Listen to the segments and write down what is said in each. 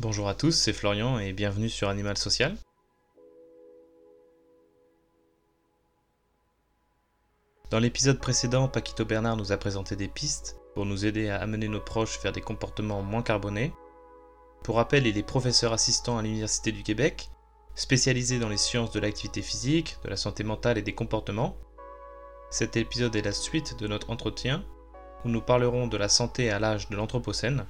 Bonjour à tous, c'est Florian et bienvenue sur Animal Social. Dans l'épisode précédent, Paquito Bernard nous a présenté des pistes pour nous aider à amener nos proches vers des comportements moins carbonés. Pour rappel, il est professeur assistant à l'Université du Québec, spécialisé dans les sciences de l'activité physique, de la santé mentale et des comportements. Cet épisode est la suite de notre entretien où nous parlerons de la santé à l'âge de l'Anthropocène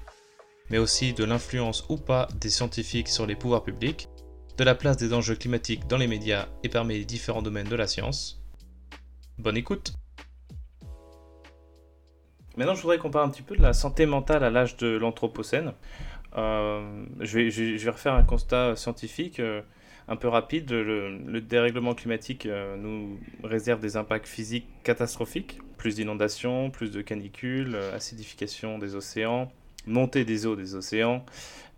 mais aussi de l'influence ou pas des scientifiques sur les pouvoirs publics, de la place des enjeux climatiques dans les médias et parmi les différents domaines de la science. Bonne écoute Maintenant, je voudrais qu'on parle un petit peu de la santé mentale à l'âge de l'Anthropocène. Euh, je, vais, refaire un constat scientifique euh, un peu rapide. Le, dérèglement climatique euh, nous réserve des impacts physiques catastrophiques. Plus d'inondations, plus de canicules, acidification des océans, montée des eaux des océans,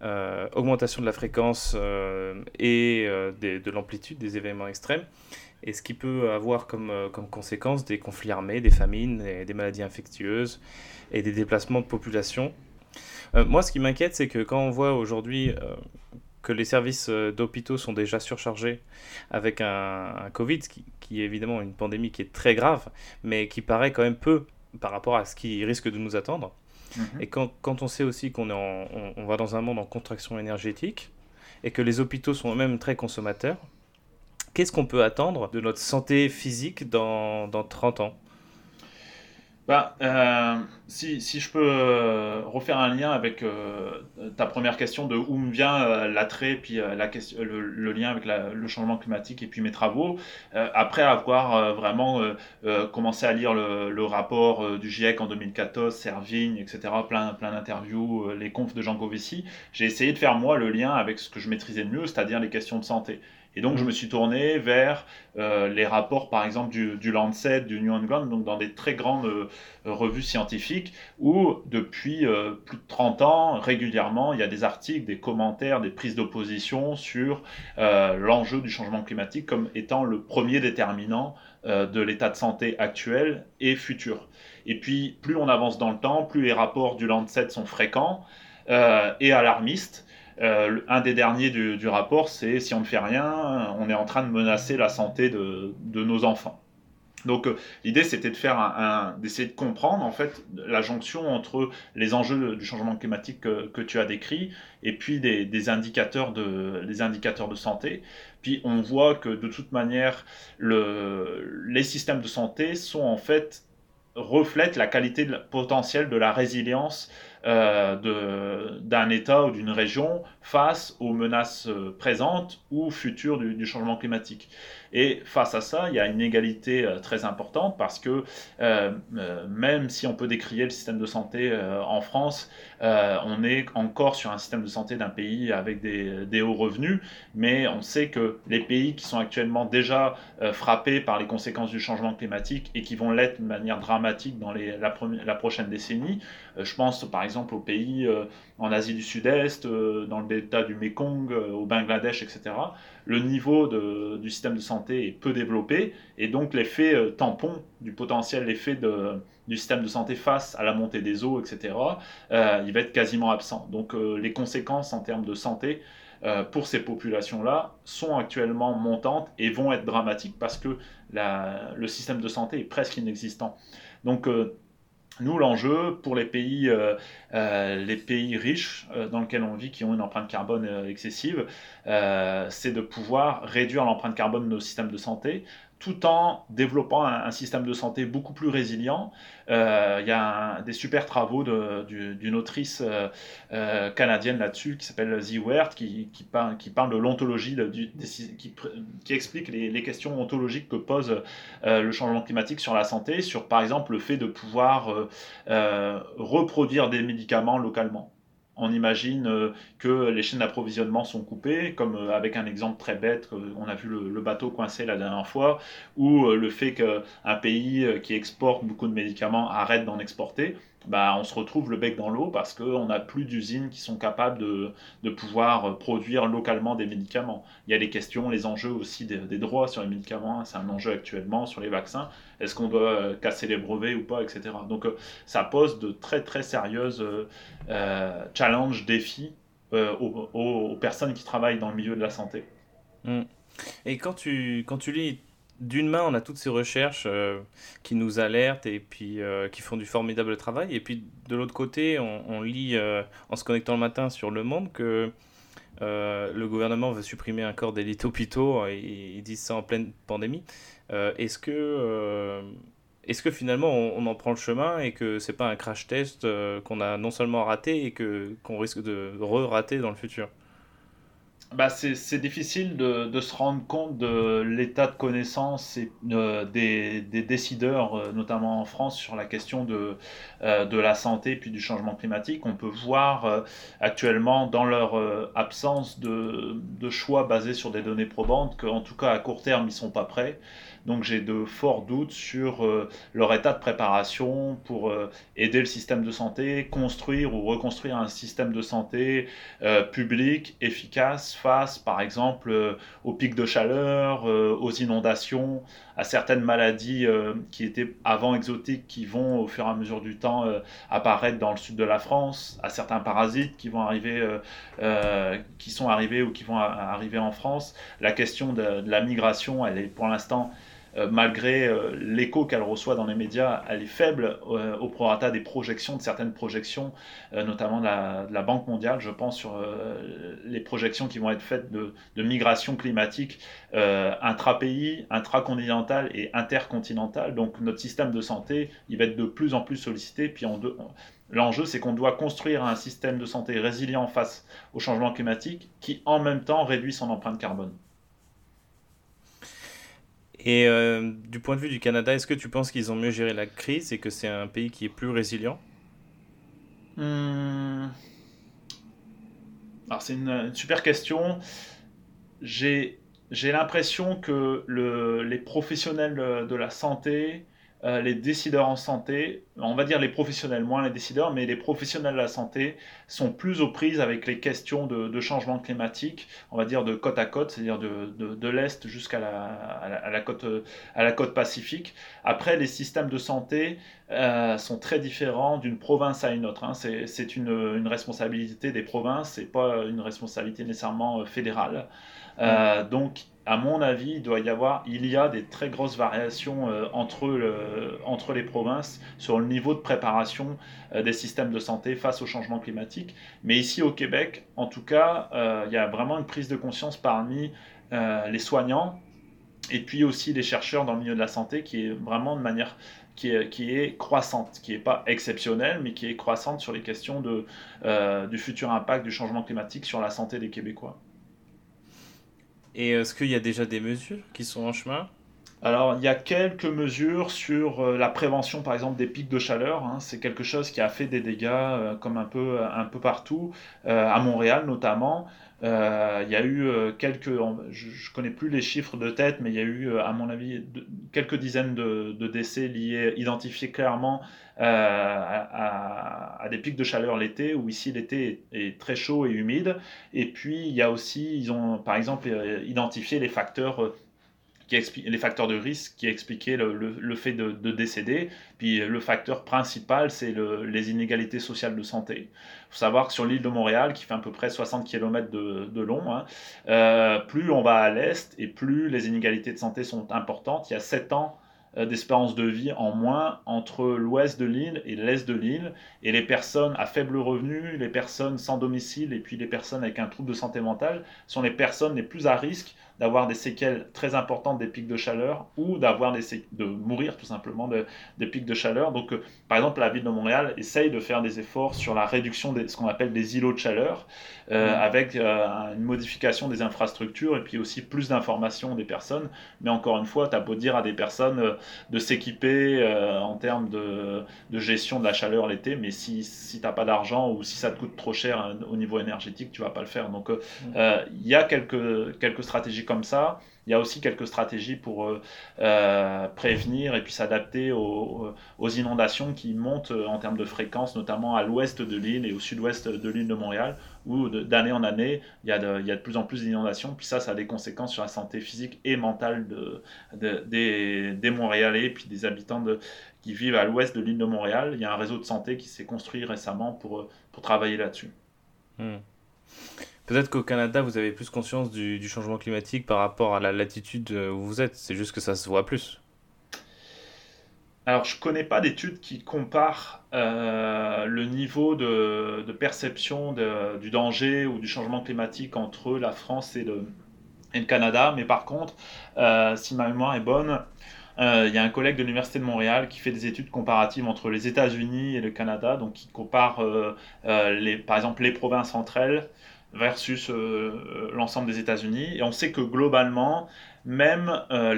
euh, augmentation de la fréquence euh, et euh, de l'amplitude des événements extrêmes, et ce qui peut avoir comme, conséquence des conflits armés, des famines, des maladies infectieuses et des déplacements de population. moi, ce qui m'inquiète, c'est que quand on voit aujourd'hui que les services d'hôpitaux sont déjà surchargés avec un, Covid, qui, est évidemment une pandémie qui est très grave, mais qui paraît quand même peu par rapport à ce qui risque de nous attendre. Et quand, on sait aussi qu'on on, on, va dans un monde en contraction énergétique et que les hôpitaux sont eux-mêmes très consommateurs, qu'est-ce qu'on peut attendre de notre santé physique dans, dans 30 ans? Bah, euh, si, je peux euh, refaire un lien avec euh, ta première question de où me vient l'attrait, puis le, lien avec le changement climatique et puis mes travaux, après avoir vraiment commencé à lire le, rapport du GIEC en 2014, Servigne, etc., plein, plein d'interviews, les confs de Jean Covici, j'ai essayé de faire moi le lien avec ce que je maîtrisais le mieux, c'est-à-dire les questions de santé. Et donc, je me suis tourné vers euh, les rapports, par exemple, du, Lancet, du New England, donc dans des très grandes euh, revues scientifiques, où depuis euh, plus de 30 ans, régulièrement, il y a des articles, des commentaires, des prises d'opposition sur l'enjeu du changement climatique comme étant le premier déterminant de l'état de santé actuel et futur. Et puis, plus on avance dans le temps, plus les rapports du Lancet sont fréquents et alarmistes. Euh, un des derniers du, rapport, c'est si on ne fait rien, on est en train de menacer la santé de, nos enfants. Donc euh, l'idée c'était de faire un, d'essayer de comprendre en fait la jonction entre les enjeux du changement climatique que, tu as décrit et puis des, indicateurs de les indicateurs de santé. Puis on voit que de toute manière le, les systèmes de santé sont en fait reflètent la qualité potentielle de la résilience d'un État ou d'une région face aux menaces euh, présentes ou futures du, changement climatique. Et face à ça, il y a une égalité euh, très importante parce que même si on peut décrier le système de santé en France, on est encore sur un système de santé d'un pays avec des, hauts revenus, mais on sait que les pays qui sont actuellement déjà frappés par les conséquences du changement climatique et qui vont l'être de manière dramatique dans la, prochaine décennie, je pense par exemple aux pays euh, en Asie du Sud-Est, euh, dans le delta du Mekong, euh, au Bangladesh, etc., le niveau du système de santé est peu développé et donc l'effet tampon du potentiel effet de, du système de santé face à la montée des eaux, etc., il va être quasiment absent. Donc les conséquences en termes de santé pour ces populations-là sont actuellement montantes et vont être dramatiques parce que le système de santé est presque inexistant. Donc nous, l'enjeu pour les pays, euh, euh, les pays riches euh, dans lesquels on vit, qui ont une empreinte carbone excessive, c'est de pouvoir réduire l'empreinte carbone de nos systèmes de santé tout en développant un, système de santé beaucoup plus résilient. Euh, il y a des super travaux d'une autrice euh, euh, canadienne là-dessus qui s'appelle Ziwert, qui, qui, parle, de l'ontologie, qui, explique les, questions ontologiques que pose le changement climatique sur la santé, sur par exemple le fait de pouvoir reproduire des médicaments localement on imagine euh, que les chaînes d'approvisionnement sont coupées, comme euh, avec un exemple très bête, on a vu le, bateau coincé la dernière fois, ou euh, le fait qu'un pays qui exporte beaucoup de médicaments arrête d'en exporter. Bah, on se retrouve le bec dans l'eau parce qu'on n'a plus d'usines qui sont capables de, pouvoir produire localement des médicaments. Il y a les questions, les enjeux aussi des, droits sur les médicaments, c'est un enjeu actuellement sur les vaccins. Est-ce qu'on doit euh, casser les brevets ou pas, etc. Donc euh, ça pose de très très sérieuses euh, challenges, défis aux, personnes qui travaillent dans le milieu de la santé. Hmm. Et quand tu, quand tu lis d'une main, on a toutes ces recherches euh, qui nous alertent et puis euh, qui font du formidable travail. Et puis de l'autre côté, on, lit euh, en se connectant le matin sur Le Monde que le gouvernement veut supprimer un corps d'élite hôpitaux. Et ils disent ça en pleine pandémie. est-ce que est-ce que finalement on, en prend le chemin et que c'est pas un crash test qu'on a non seulement raté et que qu'on risque de re-rater dans le futur? Bah, c'est difficile de, de, se rendre compte de l'état de connaissance euh, des, des, décideurs, euh, notamment en France, sur la question de, euh, de la santé puis du changement climatique. On peut voir actuellement, dans leur absence de, de, choix basés sur des données probantes, qu'en tout cas à court terme, ils ne sont pas prêts. Donc j'ai de forts doutes sur euh, leur état de préparation pour euh, aider le système de santé, construire ou reconstruire un système de santé euh, public efficace face par exemple aux pics de chaleur, aux inondations, à certaines maladies qui étaient avant exotiques qui vont au fur et à mesure du temps apparaître dans le sud de la France, à certains parasites qui vont arriver, qui sont arrivés ou qui vont arriver en France. La question de, la migration, elle est pour l'instant euh, malgré euh, l'écho qu'elle reçoit dans les médias, elle est faible euh, au prorata des projections, de certaines projections, notamment de la, Banque mondiale, je pense, sur les projections qui vont être faites de, migration climatique intra-pays, intracontinentale et intercontinentale. Donc notre système de santé, il va être de plus en plus sollicité. Puis L'enjeu, c'est qu'on doit construire un système de santé résilient face au changement climatique qui, en même temps, réduit son empreinte carbone. Et euh, du point de vue du Canada, est-ce que tu penses qu'ils ont mieux géré la crise et que c'est un pays qui est plus résilient? Hmm. Alors c'est une, super question. J'ai l'impression que le, les professionnels de la santé euh, les décideurs en santé, on va dire les professionnels, moins les décideurs, mais les professionnels de la santé sont plus aux prises avec les questions de, changement climatique, on va dire de côte à côte, c'est-à-dire de, de, l'Est jusqu'à la, à la, côte, à la côte pacifique. Après, les systèmes de santé euh, sont très différents d'une province à une autre. Hein. C'est une, une, responsabilité des provinces, c'est pas une responsabilité nécessairement fédérale. Euh, donc, à mon avis, il doit y avoir, il y a des très grosses variations euh, entre, entre les provinces sur le niveau de préparation euh, des systèmes de santé face au changement climatique. Mais ici au Québec, en tout cas, euh, il y a vraiment une prise de conscience parmi les soignants et puis aussi les chercheurs dans le milieu de la santé qui est vraiment de manière qui est, qui est croissante, qui n'est pas exceptionnelle, mais qui est croissante sur les questions de, du futur impact du changement climatique sur la santé des Québécois. Et est-ce qu'il y a déjà des mesures qui sont en chemin? Alors, il y a quelques mesures sur euh, la prévention, par exemple, des pics de chaleur. Hein. C'est quelque chose qui a fait des dégâts euh, comme un peu, un peu partout, euh, à Montréal notamment. il y a eu quelques, je ne connais plus les chiffres de tête, mais il y a eu, à mon avis, quelques dizaines de, de, décès liés, identifiés clairement à, à, des pics de chaleur l'été, où ici l'été est, très chaud et humide. Et puis, il y a aussi, ils ont par exemple identifié les facteurs qui les facteurs de risque qui expliquaient le, le, fait de, de, décéder. Puis le facteur principal, c'est le, les inégalités sociales de santé. Il faut savoir que sur l'île de Montréal, qui fait à peu près 60 km de, long, hein, euh, plus on va à l'est et plus les inégalités de santé sont importantes. Il y a 7 ans euh, d'espérance de vie en moins entre l'ouest de l'île et l'est de l'île. Et les personnes à faible revenu, les personnes sans domicile et puis les personnes avec un trouble de santé mentale sont les personnes les plus à risque d'avoir des séquelles très importantes des pics de chaleur ou d'avoir des de mourir tout simplement de, des pics de chaleur. Donc, euh, par exemple, la ville de Montréal essaye de faire des efforts sur la réduction de ce qu'on appelle des îlots de chaleur, euh, mmh. avec euh, une modification des infrastructures et puis aussi plus d'informations des personnes. Mais encore une fois, tu as beau dire à des personnes de s'équiper en termes de, de, gestion de la chaleur l'été, mais si, si tu n'as pas d'argent ou si ça te coûte trop cher au niveau énergétique, tu vas pas le faire. Donc, mmh. il y a quelques, quelques stratégies comme ça. Il y a aussi quelques stratégies pour euh, euh, prévenir et puis s'adapter aux, inondations qui montent en termes de fréquence, notamment à l'ouest de l'île et au sud-ouest de l'île de Montréal, où d'année en année, il y, a de, plus en plus d'inondations. Puis ça, ça a des conséquences sur la santé physique et mentale de, des, Montréalais, puis des habitants qui vivent à l'ouest de l'île de Montréal. Il y a un réseau de santé qui s'est construit récemment pour, pour travailler là-dessus. Hmm. Peut-être qu'au Canada, vous avez plus conscience du, changement climatique par rapport à la latitude où vous êtes. C'est juste que ça se voit plus. Alors, je ne connais pas d'études qui comparent euh, le niveau de, perception du danger ou du changement climatique entre la France et le, Canada. Mais par contre, euh, si ma mémoire est bonne, euh, il y a un collègue de l'Université de Montréal qui fait des études comparatives entre les États-Unis et le Canada, donc qui compare les, par exemple les provinces entre elles versus l'ensemble des États-Unis. Et on sait que globalement, même euh,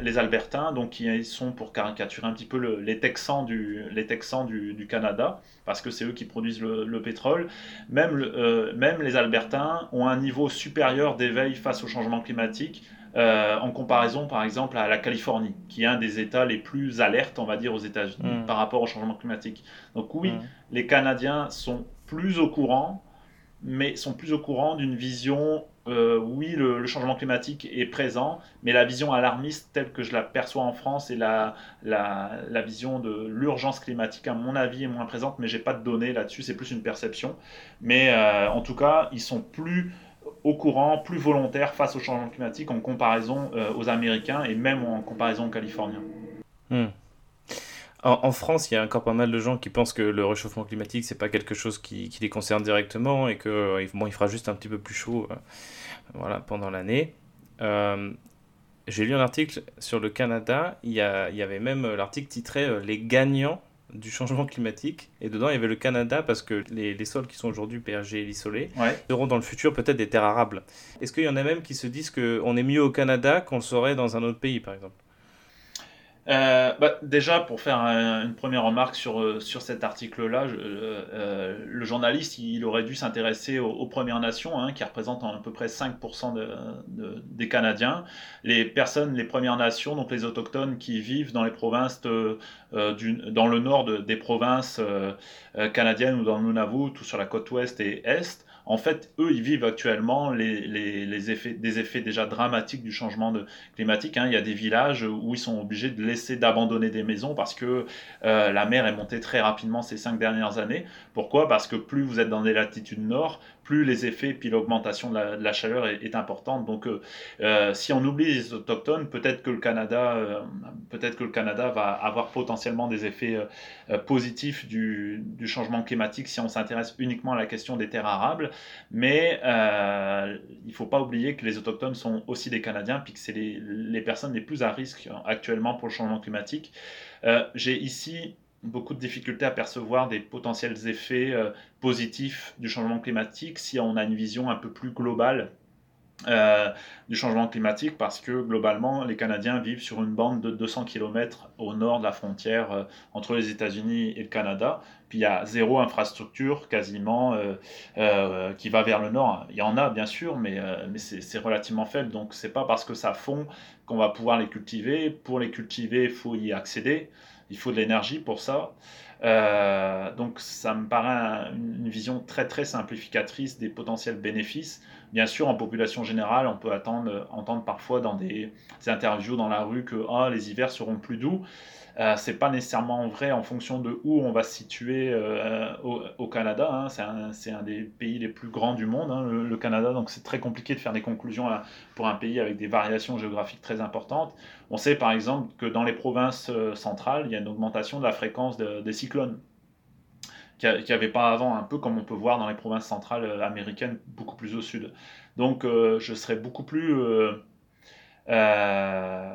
les Albertains, donc qui sont pour caricaturer un petit peu les Texans, du, les Texans du, Canada, parce que c'est eux qui produisent le, pétrole, même, euh, même les Albertains ont un niveau supérieur d'éveil face au changement climatique. Euh, en comparaison par exemple à la Californie, qui est un des États les plus alertes, on va dire, aux États-Unis mm. par rapport au changement climatique. Donc oui, mm. les Canadiens sont plus au courant, mais sont plus au courant d'une vision euh, oui, le, changement climatique est présent, mais la vision alarmiste telle que je la perçois en France et la, la, vision de l'urgence climatique, à mon avis, est moins présente, mais j'ai pas de données là-dessus, c'est plus une perception. Mais euh, en tout cas, ils sont plus au courant, plus volontaires face au changement climatique en comparaison euh, aux Américains et même en comparaison aux Californiens. Hmm. En, France, il y a encore pas mal de gens qui pensent que le réchauffement climatique, c'est pas quelque chose qui, les concerne directement et que bon, il fera juste un petit peu plus chaud voilà, pendant l'année. Euh, j'ai lu un article sur le Canada, il y, a, il y avait même euh, l'article titré euh, Les gagnants du changement climatique. Et dedans, il y avait le Canada parce que les, les sols qui sont aujourd'hui PRG et lissolés seront dans le futur peut-être des terres arables. Est-ce qu'il y en a même qui se disent qu'on est mieux au Canada qu'on le serait dans un autre pays, par exemple? Euh, bah, déjà, pour faire une première remarque sur, euh, sur cet article-là, euh, le journaliste il aurait dû s'intéresser aux, Premières Nations, hein, qui représentent à peu près 5% de, des Canadiens. Les personnes, les Premières Nations, donc les autochtones qui vivent dans les provinces, du, dans le nord des provinces canadiennes ou dans le Nunavut, tout sur la côte ouest et est, en fait, eux, ils vivent actuellement des effets déjà dramatiques du changement climatique. Hein. Il y a des villages où ils sont obligés de laisser d'abandonner des maisons parce que euh, la mer est montée très rapidement ces cinq dernières années. Pourquoi? Parce que plus vous êtes dans des latitudes nord, plus les effets, puis l'augmentation de, la, chaleur est, importante. Donc, euh, euh, si on oublie les autochtones, peut-être que le Canada, euh, peut-être que le Canada va avoir potentiellement des effets positifs du, changement climatique si on s'intéresse uniquement à la question des terres arables. Mais il ne faut pas oublier que les autochtones sont aussi des Canadiens, puis que c'est les, personnes les plus à risque actuellement pour le changement climatique. J'ai ici beaucoup de difficultés à percevoir des potentiels effets euh, positifs du changement climatique si on a une vision un peu plus globale euh, du changement climatique parce que globalement les Canadiens vivent sur une bande de 200 km au nord de la frontière euh, entre les États-Unis et le Canada. Puis il y a zéro infrastructure quasiment qui va vers le nord. Il y en a bien sûr, mais, mais c'est relativement faible. Donc c'est pas parce que ça fond qu'on va pouvoir les cultiver. Pour les cultiver, il faut y accéder il faut de l'énergie pour ça. Euh, donc ça me paraît une vision très très simplificatrice des potentiels bénéfices. Bien sûr, en population générale, on peut entendre parfois dans des, interviews dans la rue que ah, les hivers seront plus doux. Euh, c'est pas nécessairement vrai en fonction de où on va se situer euh, au, Canada. Hein. C'est un, des pays les plus grands du monde, hein, le, Canada, donc c'est très compliqué de faire des conclusions pour un pays avec des variations géographiques très importantes. On sait par exemple que dans les provinces euh, centrales, il y a une augmentation de la fréquence des cyclones qu'il n'y avait pas avant, un peu comme on peut voir dans les provinces centrales américaines, beaucoup plus au sud. Donc je serais beaucoup plus euh,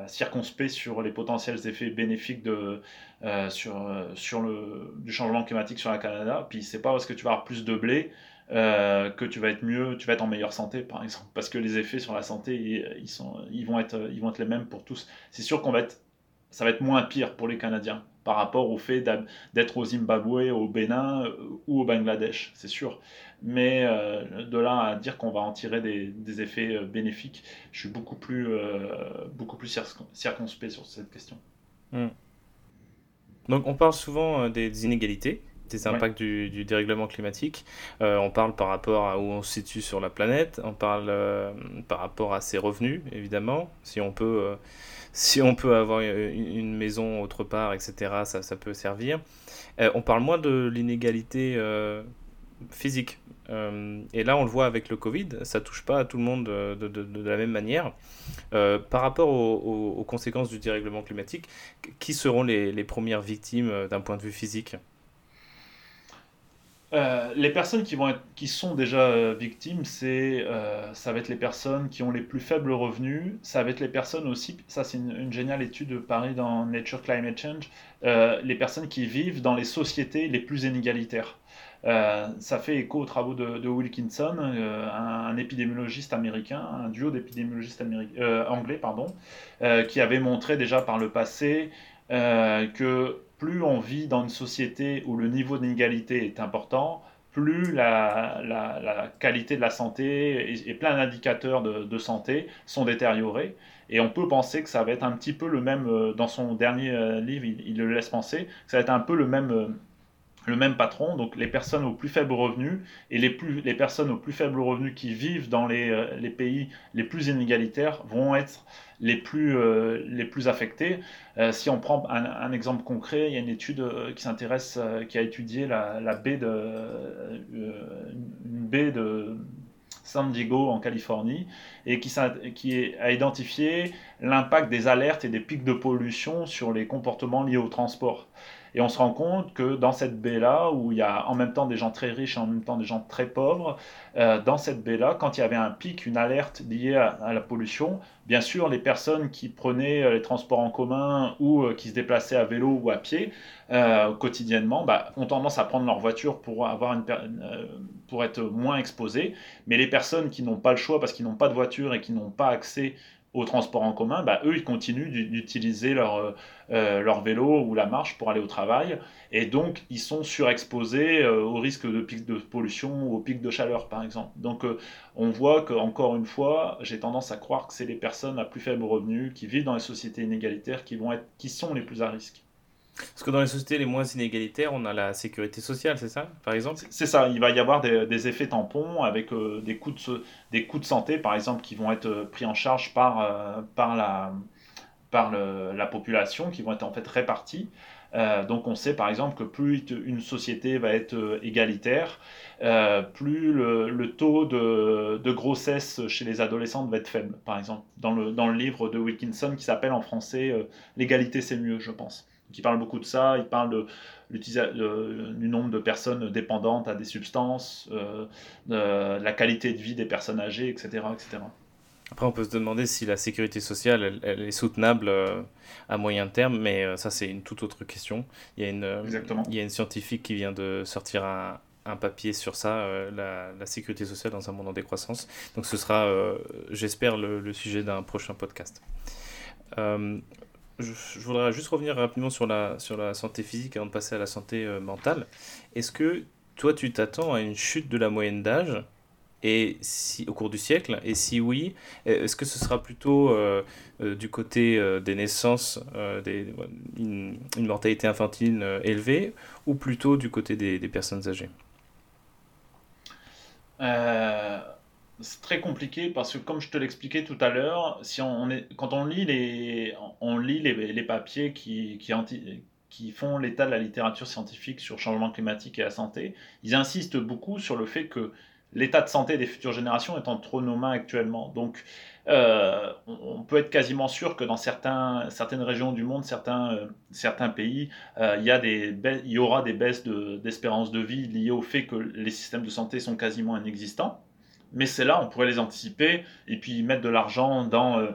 circonspect sur les potentiels effets bénéfiques de, euh, sur, sur le, du changement climatique sur la Canada. Puis c'est pas parce que tu vas avoir plus de blé euh, que tu vas être mieux, tu vas être en meilleure santé, par exemple, parce que les effets sur la santé, ils, sont, ils, vont, être, ils vont être les mêmes pour tous. C'est sûr qu'on va être, ça va être moins pire pour les Canadiens par rapport au fait d'être au Zimbabwe, au Bénin ou au Bangladesh, c'est sûr. Mais euh, de là à dire qu'on va en tirer des, effets euh, bénéfiques, je suis beaucoup plus, euh, beaucoup plus circonspect sur cette question. Hmm. Donc on parle souvent des, inégalités, des impacts du, dérèglement climatique. on parle par rapport à où on se situe sur la planète, on parle par rapport à ses revenus, évidemment. Si on peut, si on peut avoir une, maison autre part, etc., ça, ça peut servir. on parle moins de l'inégalité physique. et là, on le voit avec le Covid, ça touche pas à tout le monde de, la même manière. par rapport aux, conséquences du dérèglement climatique, qui seront les premières victimes d'un point de vue physique? Euh, les personnes qui, vont être, qui sont déjà euh, victimes, c'est, euh, ça va être les personnes qui ont les plus faibles revenus, ça va être les personnes aussi, ça c'est une, géniale étude de Paris dans Nature Climate Change, les personnes qui vivent dans les sociétés les plus inégalitaires. ça fait écho aux travaux de, Wilkinson, un, épidémiologiste américain, un duo d'épidémiologistes anglais, pardon, qui avait montré déjà par le passé que plus on vit dans une société où le niveau d'inégalité est important, plus la, qualité de la santé et, plein d'indicateurs de, santé sont détériorés. Et on peut penser que ça va être un petit peu le même, euh, dans son dernier euh, livre, il, le laisse penser, que ça va être un peu le même, euh, le même patron. Donc les personnes aux plus faibles revenus et les, plus, les personnes aux plus faibles revenus qui vivent dans les, les pays les plus inégalitaires vont être les plus, euh, les plus affectés. Euh, si on prend un, exemple concret, il y a une étude euh, qui s'intéresse, qui a étudié la, baie de, baie de San Diego en Californie et qui, qui a identifié l'impact des alertes et des pics de pollution sur les comportements liés au transport. Et on se rend compte que dans cette baie-là, où il y a en même temps des gens très riches et en même temps des gens très pauvres, euh, dans cette baie-là, quand il y avait un pic, une alerte liée à, la pollution, bien sûr, les personnes qui prenaient euh, les transports en commun ou euh, qui se déplaçaient à vélo ou à pied quotidiennement bah, ont tendance à prendre leur voiture pour, avoir une, pour être moins exposées. Mais les personnes qui n'ont pas le choix parce qu'ils n'ont pas de voiture et qui n'ont pas accès au transport en commun, bah, eux, ils continuent d'utiliser leur, euh, euh, leur vélo ou la marche pour aller au travail. Et donc, ils sont surexposés euh, au risque de pic de pollution ou au pic de chaleur, par exemple. Donc, on voit qu'encore une fois, j'ai tendance à croire que c'est les personnes à plus faible revenu qui vivent dans les sociétés inégalitaires qui, vont être, qui sont les plus à risque. Parce que dans les sociétés les moins inégalitaires, on a la sécurité sociale, c'est ça, par exemple? C'est ça, il va y avoir des, effets tampons avec euh, des, coûts de, santé, par exemple, qui vont être euh, pris en charge par, euh, la, population, qui vont être en fait répartis. donc on sait par exemple que plus une société va être égalitaire, plus le, taux de, de, grossesse chez les adolescentes va être faible, par exemple, dans le, dans le livre de Wilkinson qui s'appelle en français L'égalité c'est mieux, je pense qui parle beaucoup de ça. Il parle de, du nombre de personnes dépendantes à des substances, euh, de la qualité de vie des personnes âgées, etc., etc. Après, on peut se demander si la sécurité sociale, elle, est soutenable euh, à moyen terme, mais euh, ça, c'est une toute autre question. Il y, a une, Exactement. il y a une scientifique qui vient de sortir un, un papier sur ça, la, la, sécurité sociale dans un monde en décroissance. Donc, ce sera, j'espère, le, le, sujet d'un prochain podcast je, voudrais juste revenir rapidement sur la, sur la santé physique avant de passer à la santé euh, mentale. Est-ce que toi, tu t'attends à une chute de la moyenne d'âge? Et si, au cours du siècle? Et si oui, est-ce que ce sera plutôt euh, euh, du côté des naissances, des, une, une, mortalité infantile élevée, ou plutôt du côté des, des personnes âgées? C'est très compliqué parce que comme je te l'expliquais tout à l'heure, si on est, quand on lit les, on lit les, papiers qui, qui, font l'état de la littérature scientifique sur le changement climatique et la santé, ils insistent beaucoup sur le fait que l'état de santé des futures générations est entre nos mains actuellement. Donc, euh, on peut être quasiment sûr que dans certains, certaines régions du monde, certains, euh, certains pays, euh, il, y a des il y aura des baisses d'espérance de, de vie liées au fait que les systèmes de santé sont quasiment inexistants mais c'est là, on pourrait les anticiper et puis mettre de l'argent dans, euh,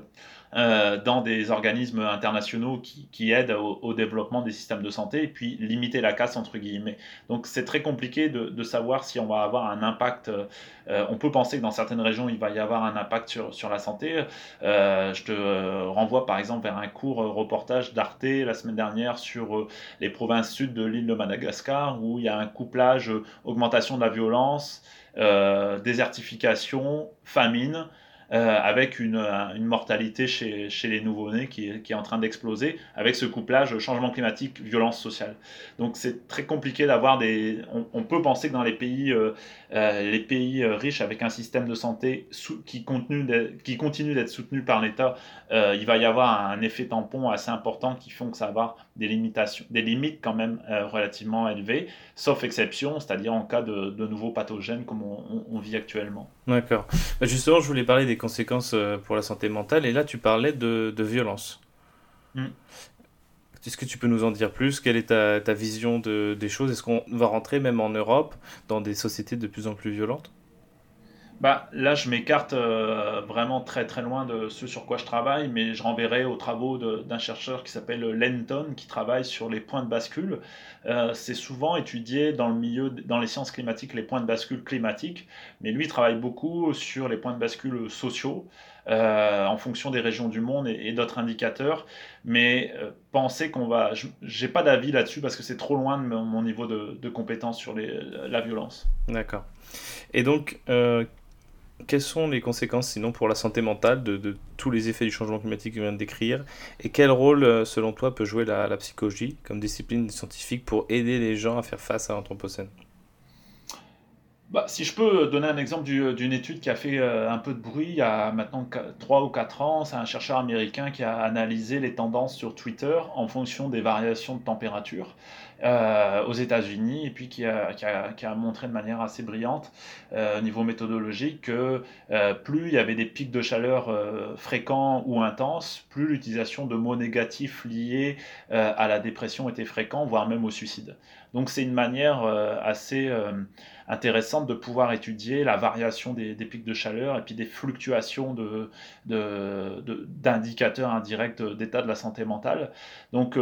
euh, dans des organismes internationaux qui, qui aident au, développement des systèmes de santé et puis limiter la casse entre guillemets. Donc c'est très compliqué de, de, savoir si on va avoir un impact. Euh, on peut penser que dans certaines régions, il va y avoir un impact sur, sur la santé. je te renvoie par exemple vers un court reportage d'Arte la semaine dernière sur les provinces sud de l'île de Madagascar où il y a un couplage, augmentation de la violence. Euh, désertification, famine, avec une, une, mortalité chez, les nouveau-nés qui, est en train d'exploser, avec ce couplage changement climatique, violence sociale. Donc c'est très compliqué d'avoir des... On, peut penser que dans les pays, pays riches avec un système de santé qui, continue d'être soutenu par l'État, il va y avoir un effet tampon assez important qui font que ça va avoir des limitations, des limites quand même relativement élevées, sauf exception, c'est-à-dire en cas de nouveaux pathogènes comme on, vit actuellement. D'accord. Bah, justement, je voulais parler des conséquences euh, pour la santé mentale, et là, tu parlais de, de violence. Hmm. Est-ce que tu peux nous en dire plus? Quelle est ta, ta vision de, des choses? Est-ce qu'on va rentrer même en Europe dans des sociétés de plus en plus violentes? Bah, là, je m'écarte euh, vraiment très très loin de ce sur quoi je travaille, mais je renverrai aux travaux d'un chercheur qui s'appelle Lenton, qui travaille sur les points de bascule. Euh, c'est souvent étudié dans le milieu, dans les sciences climatiques, les points de bascule climatiques, mais lui travaille beaucoup sur les points de bascule sociaux. Euh, en fonction des régions du monde et, d'autres indicateurs. Mais penser qu'on va. J'ai pas d'avis là-dessus parce que c'est trop loin de mon, niveau de, de compétence sur la violence. D'accord. Et donc, quelles sont les conséquences sinon pour la santé mentale de, tous les effets du changement climatique que je viens de décrire? Et quel rôle, euh, selon toi, peut jouer la, psychologie comme discipline scientifique pour aider les gens à faire face à l'Anthropocène? Bah, si je peux donner un exemple d'une étude qui a fait euh, un peu de bruit il y a maintenant 3 ou 4 ans, c'est un chercheur américain qui a analysé les tendances sur Twitter en fonction des variations de température. Euh, aux États-Unis et puis qui a, montré de manière assez brillante euh, au niveau méthodologique que euh, plus il y avait des pics de chaleur fréquents ou intenses, plus l'utilisation de mots négatifs liés à la dépression était fréquent, voire même au suicide. Donc c'est une manière assez intéressante de pouvoir étudier la variation des, pics de chaleur et puis des fluctuations d'indicateurs de, indirects d'état de la santé mentale. Donc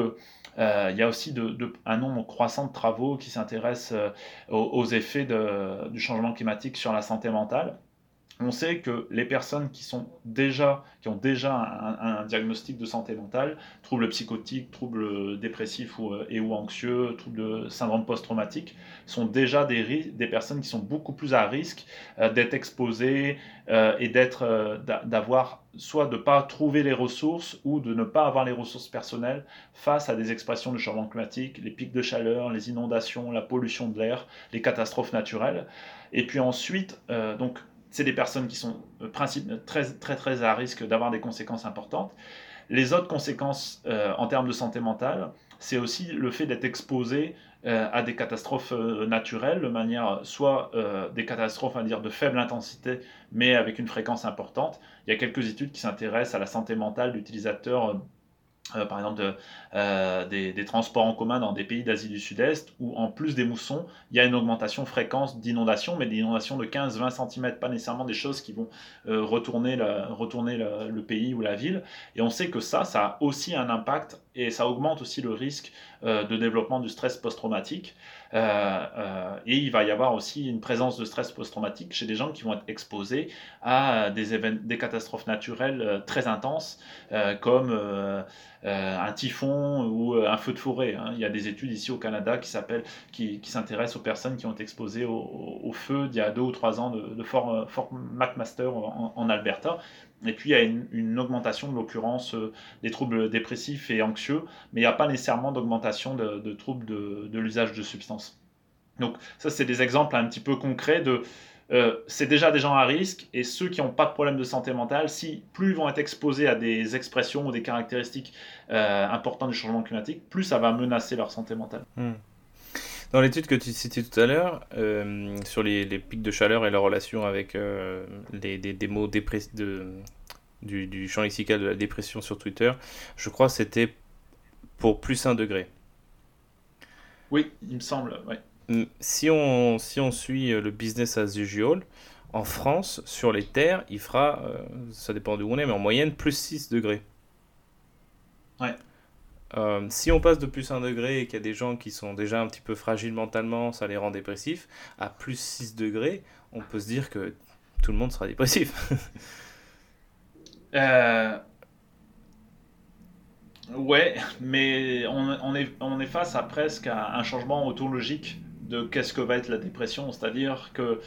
euh, il y a aussi un nombre croissant de travaux qui s'intéressent euh, aux, effets du changement climatique sur la santé mentale. On sait que les personnes qui, sont déjà, qui ont déjà un, diagnostic de santé mentale, troubles psychotiques, troubles dépressifs ou, ou anxieux, troubles syndrome post-traumatique, sont déjà des, personnes qui sont beaucoup plus à risque euh, d'être exposées et d'être, d'avoir soit de ne pas trouver les ressources ou de ne pas avoir les ressources personnelles face à des expressions de changement climatique, les pics de chaleur, les inondations, la pollution de l'air, les catastrophes naturelles. Et puis ensuite, euh, donc c'est des personnes qui sont euh, très très très à risque d'avoir des conséquences importantes. Les autres conséquences euh, en termes de santé mentale, c'est aussi le fait d'être exposé euh, à des catastrophes euh, naturelles, de manière soit euh, des catastrophes dire, de faible intensité, mais avec une fréquence importante. Il y a quelques études qui s'intéressent à la santé mentale d'utilisateurs euh, par exemple euh, des, transports en commun dans des pays d'Asie du Sud-Est, où en plus des moussons, il y a une augmentation fréquence d'inondations, mais des inondations de 15-20 cm, pas nécessairement des choses qui vont euh, retourner, retourner le, pays ou la ville. Et on sait que ça, ça a aussi un impact et ça augmente aussi le risque de développement du stress post-traumatique. et il va y avoir aussi une présence de stress post-traumatique chez des gens qui vont être exposés à des, des catastrophes naturelles très intenses, comme euh, un typhon ou euh, un feu de forêt. Hein. Il y a des études ici au Canada qui qui, qui s'intéressent aux personnes qui ont été exposées au, feu d'il y a deux ou trois ans de, Fort, euh, Fort McMaster en, Alberta. Et puis il y a une, augmentation de l'occurrence des troubles dépressifs et anxieux, mais il n'y a pas nécessairement d'augmentation de, troubles de, de l'usage de substances. Donc ça, c'est des exemples un petit peu concrets de euh, c'est déjà des gens à risque, et ceux qui n'ont pas de problème de santé mentale, si plus ils vont être exposés à des expressions ou des caractéristiques euh, importantes du changement climatique, plus ça va menacer leur santé mentale. Hmm. Dans l'étude que tu citais tout à l'heure, euh, sur les, pics de chaleur et leur relation avec les, des, mots de, du, du, champ lexical de la dépression sur Twitter, je crois que c'était pour plus 1 degré. Oui, il me semble, oui si on, si on suit euh, le business as usual, en France, sur les terres, il fera, euh, ça dépend d'où on est, mais en moyenne, plus 6 degrés. Ouais. Euh, si on passe de plus 1 degré et qu'il y a des gens qui sont déjà un petit peu fragiles mentalement, ça les rend dépressifs, à plus 6 degrés, on peut se dire que tout le monde sera dépressif. euh, Ouais, mais on, est, on est face à presque un changement autologique de qu'est-ce que va être la dépression, c'est-à-dire que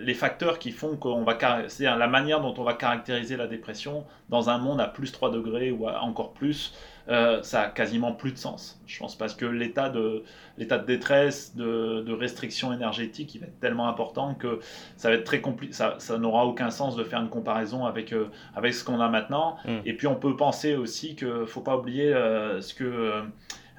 les facteurs qui font qu'on va, c'est-à-dire la manière dont on va caractériser la dépression dans un monde à plus 3 degrés ou encore plus, euh, ça a quasiment plus de sens. Je pense parce que l'état de, l'état de détresse, de, de, restriction énergétique, il va être tellement important que ça va être très compliqué. Ça, ça n'aura aucun sens de faire une comparaison avec, euh, avec ce qu'on a maintenant. Mm. Et puis on peut penser aussi qu'il ne faut pas oublier euh, ce que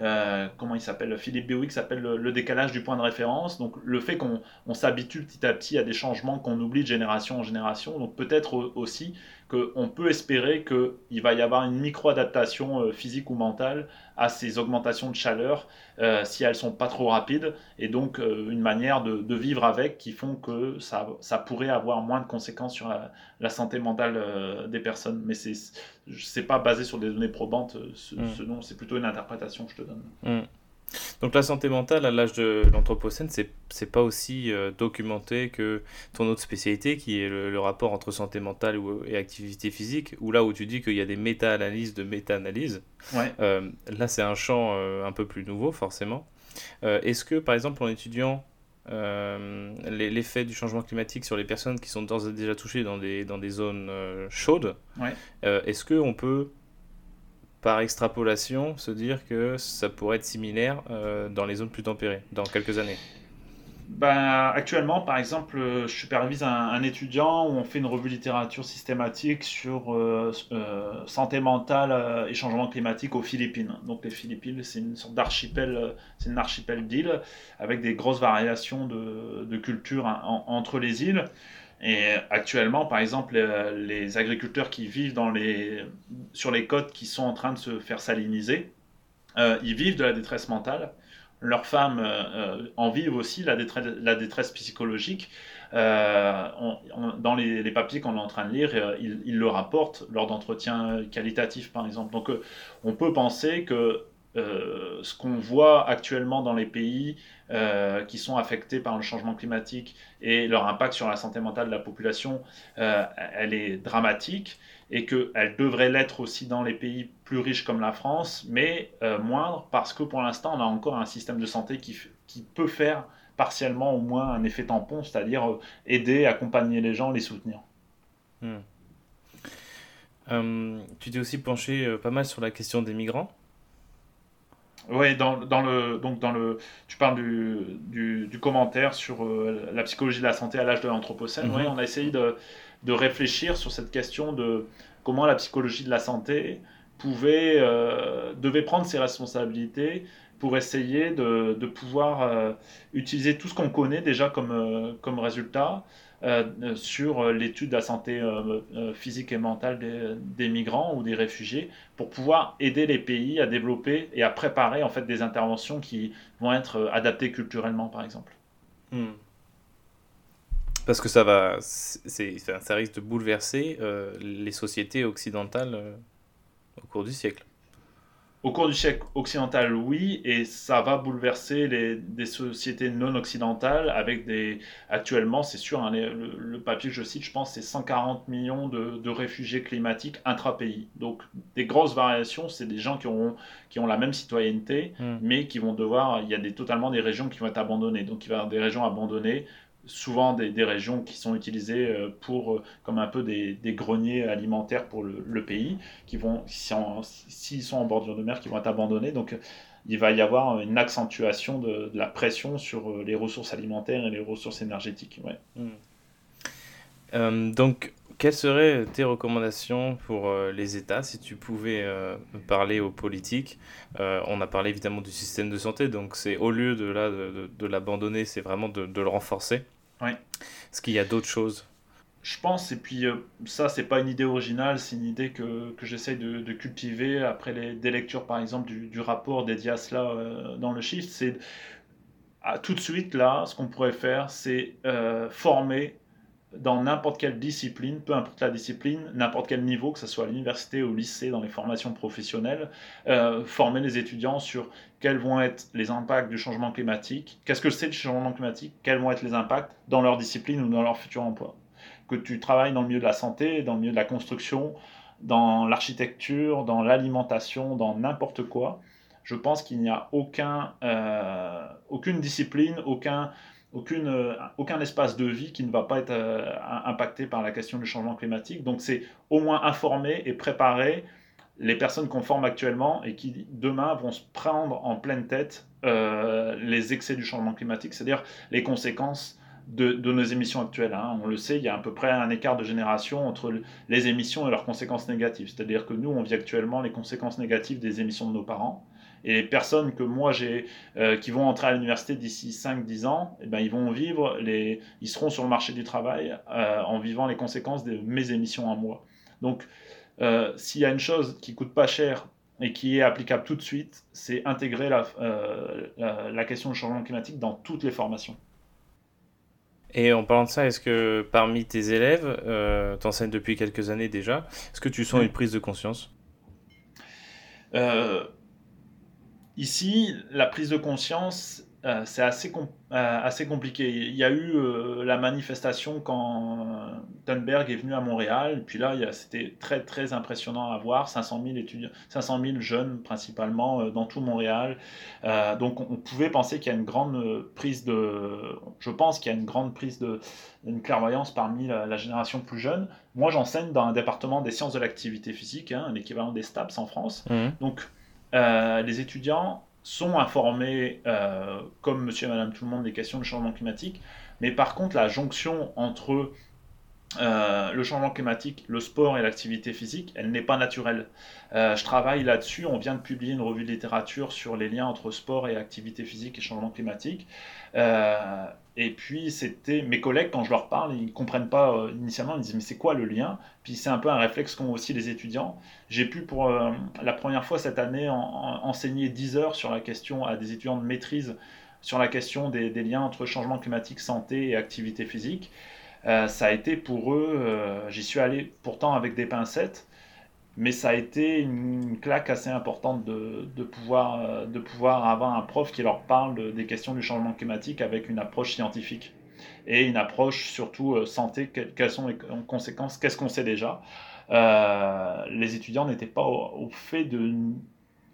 euh, comment il s'appelle Philippe Bewick s'appelle le, décalage du point de référence. Donc le fait qu'on s'habitue petit à petit à des changements qu'on oublie de génération en génération. Donc peut-être aussi qu'on peut espérer qu'il va y avoir une micro-adaptation euh, physique ou mentale à ces augmentations de chaleur euh, si elles sont pas trop rapides et donc une manière de, vivre avec qui font que ça, ça pourrait avoir moins de conséquences sur la, santé mentale des personnes. Mais c'est c'est pas basé sur des données probantes, ce, mm. c'est plutôt une interprétation que je te donne. Mm. Donc la santé mentale à l'âge de l'Anthropocène, c'est, c'est pas aussi euh, documenté que ton autre spécialité qui est le, rapport entre santé mentale et activité physique, où là où tu dis qu'il y a des méta-analyses de méta-analyses, euh, là c'est un champ euh, un peu plus nouveau forcément. est-ce que par exemple en étudiant l'effet du changement climatique sur les personnes qui sont d'ores et déjà touchées dans des, dans des zones chaudes, est-ce qu'on peut par extrapolation, se dire que ça pourrait être similaire euh, dans les zones plus tempérées dans quelques années ben, actuellement, par exemple, je supervise un, étudiant où on fait une revue littérature systématique sur euh, euh, santé mentale et changement climatique aux Philippines. Donc les Philippines, c'est une sorte d'archipel, c'est une archipel d'îles avec des grosses variations de, de culture entre les îles. Et actuellement, par exemple, euh, les agriculteurs qui vivent sur les côtes qui sont en train de se faire saliniser, euh, ils vivent de la détresse mentale. Leurs femmes euh, en vivent aussi, la détresse, psychologique. dans les, papiers qu'on est en train de lire, ils, le rapportent lors d'entretiens qualitatifs, par exemple. Donc, on peut penser que euh, ce qu'on voit actuellement dans les pays euh, qui sont affectés par le changement climatique et leur impact sur la santé mentale de la population, euh, elle est dramatique et qu'elle devrait l'être aussi dans les pays plus riches comme la France, mais moindre parce que pour l'instant on a encore un système de santé qui, peut faire partiellement au moins un effet tampon, c'est-à-dire aider, accompagner les gens, les soutenir. Hmm. tu t'es aussi penché pas mal sur la question des migrants. Oui, dans, dans, le, donc dans le, tu parles du, du, commentaire sur euh, la psychologie de la santé à l'âge de l'Anthropocène. Mhm. Oui, on a essayé de, de, réfléchir sur cette question de comment la psychologie de la santé pouvait, euh, devait prendre ses responsabilités pour essayer de, de pouvoir euh, utiliser tout ce qu'on connaît déjà comme, comme résultat euh, sur l'étude de la santé euh, euh, physique et mentale des, migrants ou des réfugiés pour pouvoir aider les pays à développer et à préparer en fait des interventions qui vont être adaptées culturellement par exemple. Hmm. Parce que ça va, c'est, ça risque de bouleverser les sociétés occidentales au cours du siècle. Au cours du siècle occidental, oui, et ça va bouleverser les, des sociétés non occidentales avec des... Actuellement, c'est sûr, hein, le, papier que je cite, je pense, c'est 140 millions de, de, réfugiés climatiques intra-pays. Donc, des grosses variations, c'est des gens qui, auront, qui ont la même citoyenneté, hmm. mais qui vont devoir... Il y a des, totalement des régions qui vont être abandonnées. Donc, il va y avoir des régions abandonnées souvent des, régions qui sont utilisées euh, pour, euh, comme un peu des, greniers alimentaires pour le, pays, qui vont, s'ils sont en bordure de mer, qui vont être abandonnés. Donc, il va y avoir une accentuation de, la pression sur euh, les ressources alimentaires et les ressources énergétiques. Ouais. Hmm. donc, quelles seraient tes recommandations pour les États si tu pouvais parler aux politiques? On a parlé évidemment du système de santé, donc c'est au lieu de, là, de, l'abandonner, c'est vraiment de, le renforcer. Oui. Est-ce qu'il y a d'autres choses? Je pense, et puis euh, ça, c'est pas une idée originale, c'est une idée que, que j'essaye de, de, cultiver après les, des lectures, par exemple, du, du rapport dédié à cela euh, dans le Shift. C'est tout de suite, là, ce qu'on pourrait faire, c'est euh, former dans n'importe quelle discipline, peu importe la discipline, n'importe quel niveau, que ce soit à l'université, au lycée, dans les formations professionnelles, euh, former les étudiants sur quels vont être les impacts du changement climatique, qu'est-ce que c'est le changement climatique, quels vont être les impacts dans leur discipline ou dans leur futur emploi. Que tu travailles dans le milieu de la santé, dans le milieu de la construction, dans l'architecture, dans l'alimentation, dans n'importe quoi, je pense qu'il n'y a aucun, aucune discipline, aucun, aucune, aucun espace de vie qui ne va pas être impacté par la question du changement climatique. Donc c'est au moins informer et préparer les personnes qu'on forme actuellement et qui demain vont se prendre en pleine tête euh, les excès du changement climatique, c'est-à-dire les conséquences de, nos émissions actuelles. Hein. On le sait, il y a à peu près un écart de génération entre les émissions et leurs conséquences négatives. C'est-à-dire que nous, on vit actuellement les conséquences négatives des émissions de nos parents. Et les personnes que moi j'ai, euh, qui vont entrer à l'université d'ici 5-10 ans, eh ben, ils vont vivre, les, ils seront sur le marché du travail euh, en vivant les conséquences de mes émissions à moi. Donc, euh, s'il y a une chose qui coûte pas cher et qui est applicable tout de suite, c'est intégrer la, la, question du changement climatique dans toutes les formations. Et en parlant de ça, est-ce que parmi tes élèves, euh, tu enseignes depuis quelques années déjà, est-ce que tu sens une prise de conscience? Ici, la prise de conscience, euh, c'est assez, euh, assez compliqué. Il y a eu euh, la manifestation quand Thunberg est venu à Montréal, et puis là, c'était très très impressionnant à voir, 500 000 étudiants, 500 000 jeunes principalement dans tout Montréal. donc on, pouvait penser qu'il y a une grande prise de, je pense qu'il y a une grande prise de, une clairvoyance parmi la, génération plus jeune. Moi, j'enseigne dans un département des sciences de l'activité physique, hein, l'équivalent des STAPS en France. Mmh. Donc les étudiants sont informés, euh, comme monsieur et madame tout le monde, des questions de changement climatique. Mais par contre, la jonction entre euh, le changement climatique, le sport et l'activité physique, elle n'est pas naturelle. Euh, je travaille là-dessus. On vient de publier une revue de littérature sur les liens entre sport et activité physique et changement climatique. Euh, et puis, c'était mes collègues, quand je leur parle, ils ne comprennent pas initialement. Ils disent Mais c'est quoi le lien? Puis, c'est un peu un réflexe qu'ont aussi les étudiants. J'ai pu, pour la première fois cette année, enseigner 10 heures sur la question à des étudiants de maîtrise sur la question des liens entre changement climatique, santé et activité physique. Euh, ça a été pour eux, euh, j'y suis allé pourtant avec des pincettes, mais ça a été une claque assez importante de, euh, pouvoir avoir un prof qui leur parle des questions du changement climatique avec une approche scientifique et une approche surtout santé, quelles sont les conséquences, qu'est-ce qu'on sait déjà. les étudiants n'étaient pas au, fait de,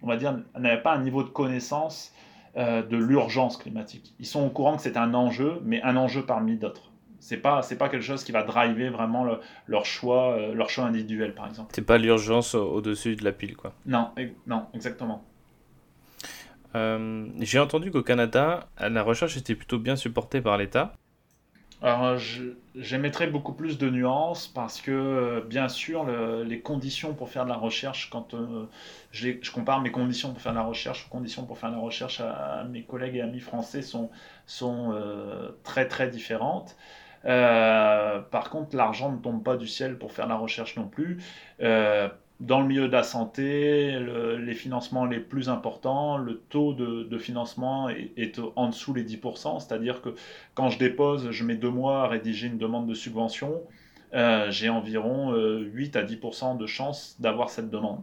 on va dire, n'avaient pas un niveau de connaissance de l'urgence climatique. Ils sont au courant que c'est un enjeu, mais un enjeu parmi d'autres. C'est pas, c'est pas quelque chose qui va driver vraiment leur, choix, euh, leur choix individuel, par exemple. C'est pas l'urgence au-dessus de la pile, quoi. Non, non exactement. Euh, j'ai entendu qu'au Canada, la recherche était plutôt bien supportée par l'État. Alors, j'émettrais beaucoup plus de nuances parce que, bien sûr, les conditions pour faire de la recherche, quand euh, je, je, compare mes conditions pour faire de la recherche aux conditions pour faire de la recherche à, mes collègues et amis français, sont, sont très très différentes. Euh, par contre, l'argent ne tombe pas du ciel pour faire la recherche non plus. Euh, dans le milieu de la santé, les financements les plus importants, le taux de, financement est, en dessous les 10%, c'est-à-dire que quand je dépose, je mets deux mois à rédiger une demande de subvention, euh, j'ai environ 8 à 10% de chances d'avoir cette demande.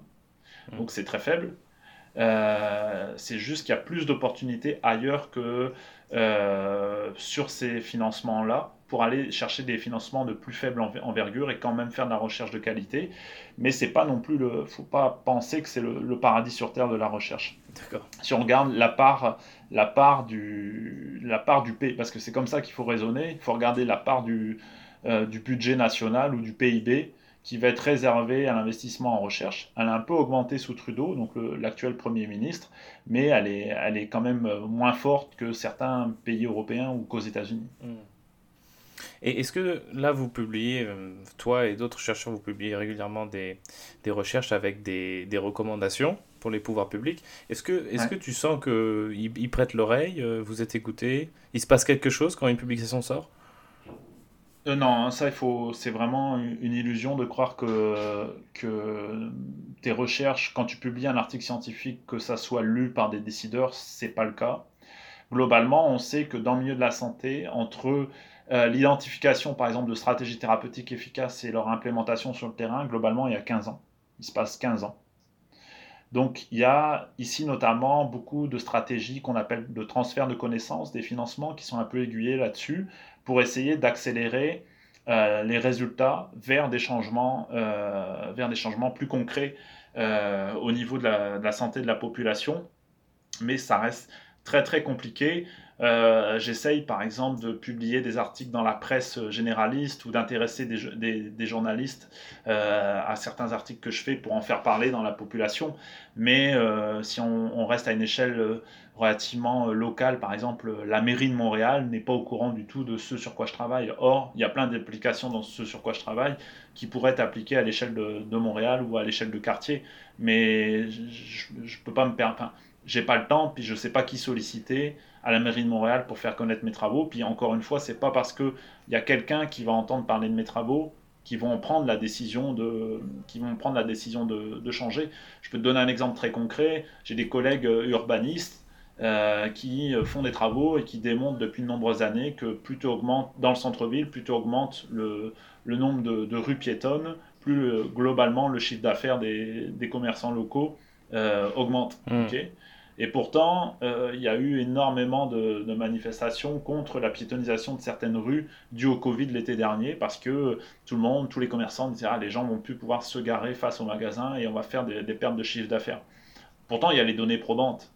Mmh. Donc c'est très faible. c'est juste qu'il y a plus d'opportunités ailleurs que sur ces financements-là pour aller chercher des financements de plus faible envergure et quand même faire de la recherche de qualité. Mais c'est pas non plus le, faut pas penser que c'est le, paradis sur terre de la recherche. Si on regarde la part, la part du, la part du pays, parce que c'est comme ça qu'il faut raisonner. Il faut regarder la part du, euh, du budget national ou du PIB qui va être réservée à l'investissement en recherche. Elle a un peu augmenté sous Trudeau, donc l'actuel Premier ministre, mais elle est, elle est quand même moins forte que certains pays européens ou qu'aux États-Unis. Hmm. Et est-ce que là, vous publiez, euh, toi et d'autres chercheurs, vous publiez régulièrement des, des recherches avec des, des, recommandations pour les pouvoirs publics? Est-ce que, est que tu sens qu'ils ils prêtent l'oreille, euh, vous êtes écouté, il se passe quelque chose quand une publication sort? Euh, non, hein, ça, il faut, c'est vraiment une illusion de croire que, que tes recherches, quand tu publies un article scientifique, que ça soit lu par des décideurs, c'est pas le cas. Globalement, on sait que dans le milieu de la santé, entre euh, l'identification, par exemple, de stratégies thérapeutiques efficaces et leur implémentation sur le terrain, globalement, il y a 15 ans. Il se passe 15 ans. Donc, il y a ici notamment beaucoup de stratégies qu'on appelle de transfert de connaissances, des financements qui sont un peu aiguillés là-dessus pour essayer d'accélérer euh, les résultats vers des changements, euh, plus concrets au niveau de la, santé de la population mais ça reste très très compliqué. Euh, j'essaye par exemple de publier des articles dans la presse généraliste ou d'intéresser des, journalistes euh, à certains articles que je fais pour en faire parler dans la population. Mais euh, si on, reste à une échelle relativement locale, par exemple, la mairie de Montréal n'est pas au courant du tout de ce sur quoi je travaille. Or, il y a plein d'applications dans ce sur quoi je travaille qui pourraient être appliquées à l'échelle de, Montréal ou à l'échelle de quartier. Mais je ne peux pas me permettre j'ai pas le temps, puis je sais pas qui solliciter à la mairie de Montréal pour faire connaître mes travaux. Puis encore une fois, c'est pas parce que il y a quelqu'un qui va entendre parler de mes travaux qui vont prendre la décision de, qui vont prendre la décision de, de changer. Je peux te donner un exemple très concret. J'ai des collègues euh, urbanistes euh, qui euh, font des travaux et qui démontrent depuis de nombreuses années que plus tu augmentes dans le centre-ville, plus tu augmentes le, le nombre de, de, rues piétonnes, plus globalement le chiffre d'affaires des, des, commerçants locaux augmente. Mmh. Et pourtant, euh, il y a eu énormément de, manifestations contre la piétonisation de certaines rues dues au Covid l'été dernier, parce que tout le monde, tous les commerçants disaient ah, les gens vont plus pouvoir se garer face au magasin et on va faire des pertes de chiffre d'affaires. Pourtant, il y a les données probantes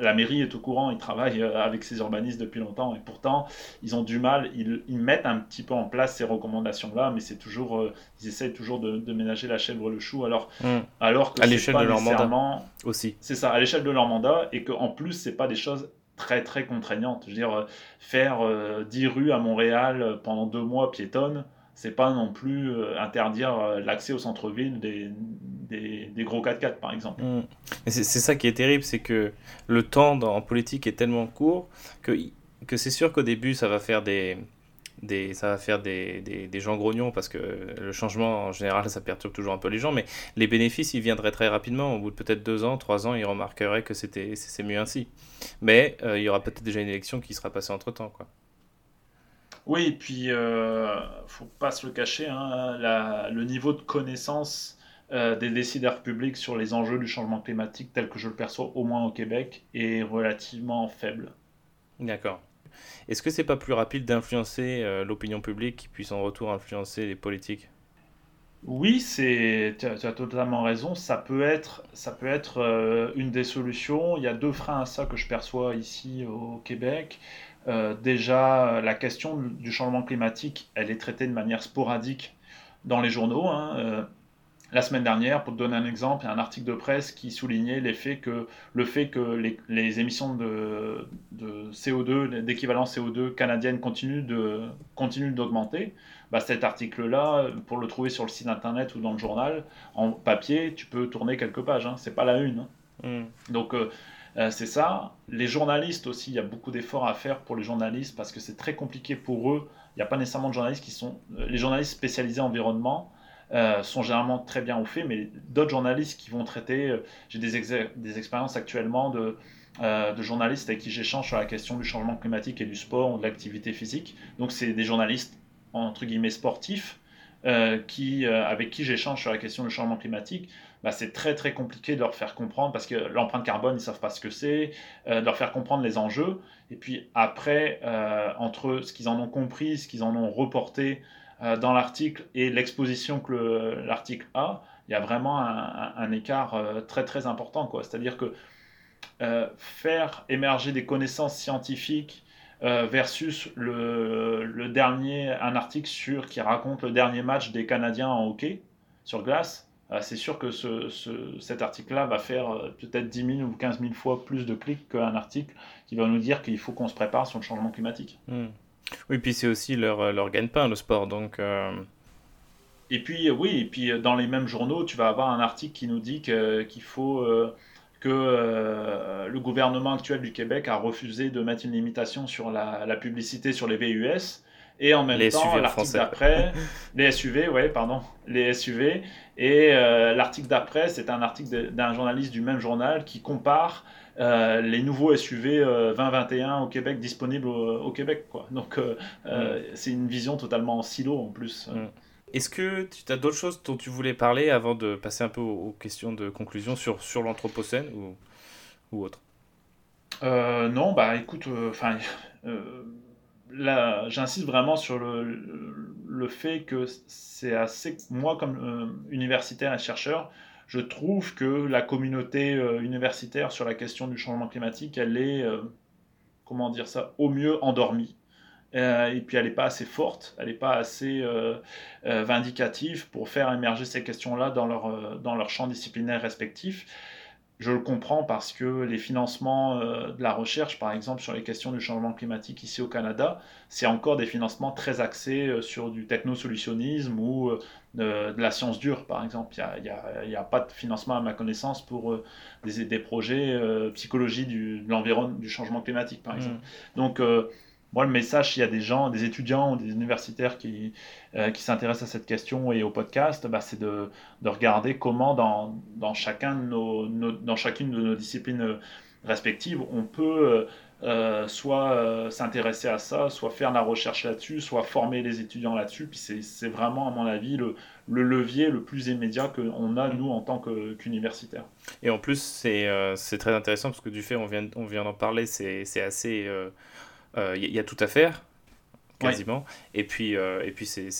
la mairie est au courant, ils travaillent euh, avec ces urbanistes depuis longtemps et pourtant ils ont du mal, ils, mettent un petit peu en place ces recommandations-là, mais c'est toujours, euh, ils essayent toujours de, ménager la chèvre le chou, alors, hmm. alors que à l'échelle de leur mandat aussi. C'est ça, à l'échelle de leur mandat et qu'en plus c'est pas des choses très très contraignantes. Je veux dire, euh, faire 10 rues à Montréal pendant deux mois piétonne, c'est pas non plus interdire l'accès au centre-ville des, des, gros 4x4 par exemple. Mm. C'est ça qui est terrible, c'est que le temps en politique est tellement court que, que c'est sûr qu'au début ça va faire des, des, ça va faire des, des, gens grognons parce que le changement en général ça perturbe toujours un peu les gens, mais les bénéfices ils viendraient très rapidement. Au bout de peut-être deux ans, trois ans, ils remarqueraient que c'était c'est mieux ainsi. Mais euh, il y aura peut-être déjà une élection qui sera passée entre temps. Quoi. Oui, et puis euh, faut pas se le cacher, hein, la, le niveau de connaissance euh, des décideurs publics sur les enjeux du changement climatique tel que je le perçois au moins au Québec est relativement faible. D'accord. Est-ce que c'est pas plus rapide d'influencer euh, l'opinion publique qui puisse en retour influencer les politiques? Oui, c'est tu, as, totalement raison. Ça peut être, ça peut être euh, une des solutions. Il y a deux freins à ça que je perçois ici au Québec. Déjà, la question du changement climatique, elle est traitée de manière sporadique dans les journaux. Hein, la semaine dernière, pour te donner un exemple, il y a un article de presse qui soulignait que, le fait que les, émissions de, CO2, d'équivalent CO2 canadiennes continuent, d'augmenter. Bah, cet article-là, pour le trouver sur le site internet ou dans le journal, en papier, tu peux tourner quelques pages. Hein. C'est pas la une. Hein. Hmm. Donc, euh, euh, c'est ça. Les journalistes aussi, il y a beaucoup d'efforts à faire pour les journalistes parce que c'est très compliqué pour eux. Il n'y a pas nécessairement de journalistes qui sont. Euh, les journalistes spécialisés en environnement, euh, sont généralement très bien au fait, mais d'autres journalistes qui vont traiter, j'ai des, expériences actuellement de, de journalistes avec qui j'échange sur la question du changement climatique et du sport ou de l'activité physique. Donc c'est des journalistes entre guillemets sportifs qui, avec qui j'échange sur la question du changement climatique. Bah, c'est très très compliqué de leur faire comprendre parce que l'empreinte carbone, ils savent pas ce que c'est, de leur faire comprendre les enjeux. Et puis après, entre ce qu'ils en ont compris, ce qu'ils en ont reporté, euh, dans l'article et l'exposition que l'article a, il y a vraiment un, écart euh, très très important. C'est-à-dire que euh, faire émerger des connaissances scientifiques versus le, dernier, un article sur, qui raconte le dernier match des Canadiens en hockey sur glace, c'est sûr que ce, cet article-là va faire peut-être 10 000 ou 15 000 fois plus de clics qu'un article qui va nous dire qu'il faut qu'on se prépare sur le changement climatique. Hmm. Oui, puis c'est aussi leur, euh, leur gagne-pain, le sport. Donc, euh. Et puis, oui, et puis dans les mêmes journaux, tu vas avoir un article qui nous dit qu'il faut euh, que le gouvernement actuel du Québec a refusé de mettre une limitation sur la, la publicité sur les VUS. Et en même temps, l'article d'après, les SUV, ouais, pardon, les SUV. Et l'article d'après, c'est un article d'un journaliste du même journal qui compare euh, les nouveaux SUV 2021 euh, au Québec disponibles au, Québec. Quoi. Donc euh, mm. c'est une vision totalement en silo en plus. Mm. Est-ce que tu as d'autres choses dont tu voulais parler avant de passer un peu aux, questions de conclusion sur, l'Anthropocène ou, ou autre? Non, bah écoute, enfin. Là, j'insiste vraiment sur le, le fait que c'est assez, moi comme universitaire et chercheur, je trouve que la communauté universitaire sur la question du changement climatique, elle est, comment dire ça, au mieux endormie. Et puis elle n'est pas assez forte, elle n'est pas assez vindicative pour faire émerger ces questions-là dans leur, dans leur champ disciplinaire respectif. Je le comprends parce que les financements euh, de la recherche, par exemple, sur les questions du changement climatique ici au Canada, c'est encore des financements très axés euh, sur du technosolutionnisme ou euh, de, la science dure, par exemple. Il n'y a, pas de financement, à ma connaissance, pour des, des, projets psychologie du, de l'environnement, du changement climatique, par exemple. Mmh. Donc, moi, le message, s'il y a des gens, des étudiants ou des universitaires qui, euh, qui s'intéressent à cette question et au podcast, bah, c'est de, de, regarder comment dans, dans, chacun de nos, dans chacune de nos disciplines respectives, on peut euh, soit s'intéresser à ça, soit faire la recherche là-dessus, soit former les étudiants là-dessus. Puis c'est vraiment, à mon avis, le, le levier le plus immédiat qu'on a, nous, en tant qu'universitaires. et en plus, c'est euh, très intéressant parce que du fait, on vient, on vient d'en parler, c'est assez il euh, y, a tout à faire quasiment. Et puis, euh, et puis c'est